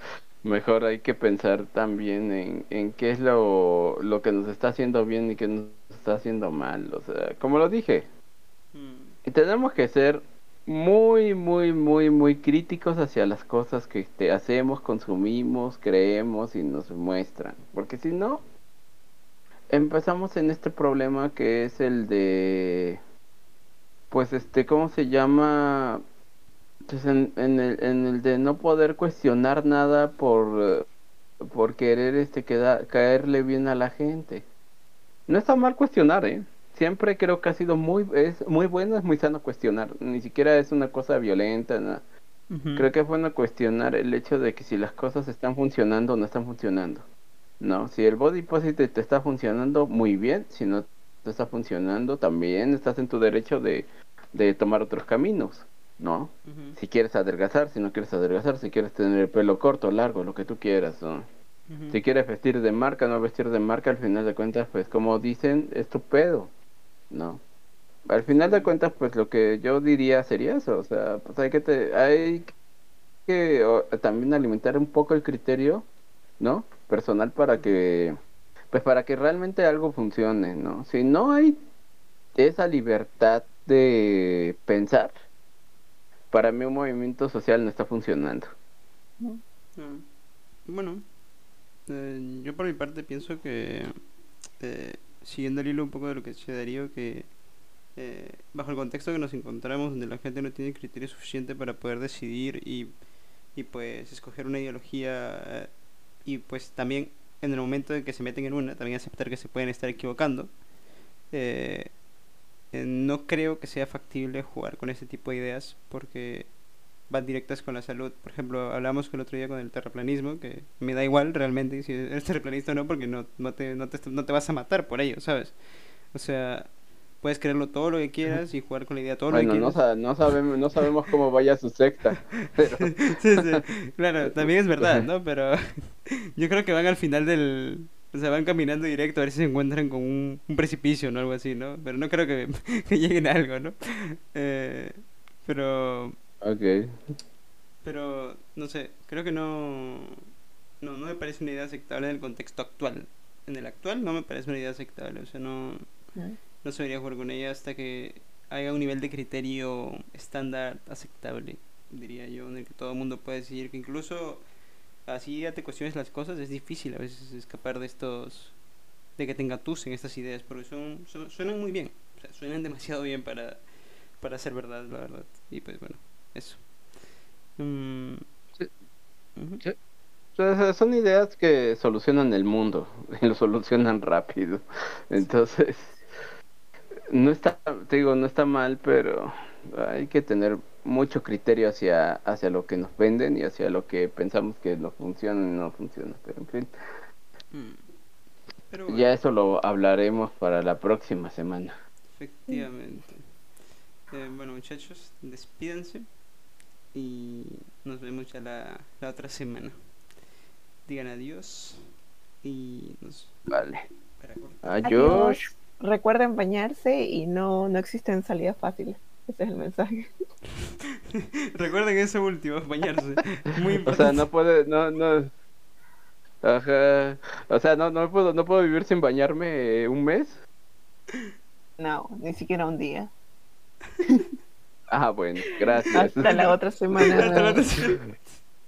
mejor hay que pensar también en, en qué es lo, lo que nos está haciendo bien y qué nos está haciendo mal. O sea, como lo dije, mm, y tenemos que ser muy, muy, muy, muy críticos hacia las cosas que este, hacemos, consumimos, creemos y nos muestran. Porque si no, empezamos en este problema que es el de, pues este, ¿cómo se llama? Pues en, en el, en el de no poder cuestionar nada por, eh, por querer este, queda- caerle bien a la gente. No está mal cuestionar, ¿eh? Siempre creo que ha sido muy, es muy bueno, es muy sano cuestionar. Ni siquiera es una cosa violenta, nada. Creo que es bueno cuestionar el hecho de que si las cosas están funcionando o no están funcionando. No, si el body positive te está funcionando muy bien, si no te está funcionando también estás en tu derecho de, de tomar otros caminos, ¿no? Si quieres adelgazar, si no quieres adelgazar, si quieres tener el pelo corto, largo, lo que tú quieras, ¿no? Si quieres vestir de marca, no vestir de marca, al final de cuentas, pues como dicen, es tu pedo, ¿no? Al final de cuentas, pues lo que yo diría sería eso, o sea, pues hay que te, hay que o, también alimentar un poco el criterio, ¿no? Personal para que, pues para que realmente algo funcione, ¿no? Si no hay esa libertad de pensar, para mí un movimiento social no está funcionando. Ah, Bueno, eh, yo por mi parte pienso que, eh, siguiendo el hilo un poco de lo que decía Darío, que eh, bajo el contexto que nos encontramos, donde la gente no tiene criterio suficiente para poder decidir y, y pues escoger una ideología eh, y pues también en el momento en que se meten en una, también aceptar que se pueden estar equivocando, eh, no creo que sea factible jugar con ese tipo de ideas porque van directas con la salud. Por ejemplo, hablamos el otro día con el terraplanismo, que me da igual realmente si eres <laughs> terraplanista o no, porque no, no, te, no, te, no te vas a matar por ello, ¿sabes? O sea, puedes creerlo todo lo que quieras y jugar con la idea todo Bueno, lo que quieras. no sabemos, no sabemos cómo vaya su secta, <laughs> pero Sí, sí, claro, también es verdad, ¿no? Pero <laughs> yo creo que van al final del... O sea, van caminando directo a ver si se encuentran con un, un precipicio, ¿no? Algo así, ¿no? Pero no creo que, que lleguen a algo, ¿no? Eh, pero... ok. Pero, no sé, creo que no... No, no me parece una idea aceptable en el contexto actual. En el actual no me parece una idea aceptable. O sea, no, ¿no? no se debería jugar con ella hasta que haya un nivel de criterio estándar aceptable, diría yo, en el que todo el mundo pueda decidir que incluso así ya te cuestiones las cosas, es difícil a veces escapar de estos, de que te engatusen estas ideas, porque son, son- suenan muy bien, o sea, suenan demasiado bien para, para ser verdad, la verdad. Y pues bueno, eso. Mm, Sí. ujú. Sí. O sea, son ideas que solucionan el mundo y <laughs> lo solucionan rápido. Entonces, no está, te digo, no está mal, pero hay que tener mucho criterio hacia, hacia lo que nos venden y hacia lo que pensamos que no funciona y no funciona. Pero en fin, Mm. Pero bueno. ya eso lo hablaremos para la próxima semana. Efectivamente. Eh, bueno, muchachos, despídense y nos vemos ya la, la otra semana. Digan adiós y nos Vale. Adiós. Recuerden bañarse y no, no existen salidas fáciles. Ese es el mensaje. <laughs> Recuerden eso último, bañarse. <laughs> Muy O importante. sea, no puede, no, no. Ajá. O sea, no, no puedo, no puedo vivir sin bañarme eh, un mes. No, ni siquiera un día. <laughs> Ah, bueno, gracias. Hasta la otra semana. Hasta la otra semana.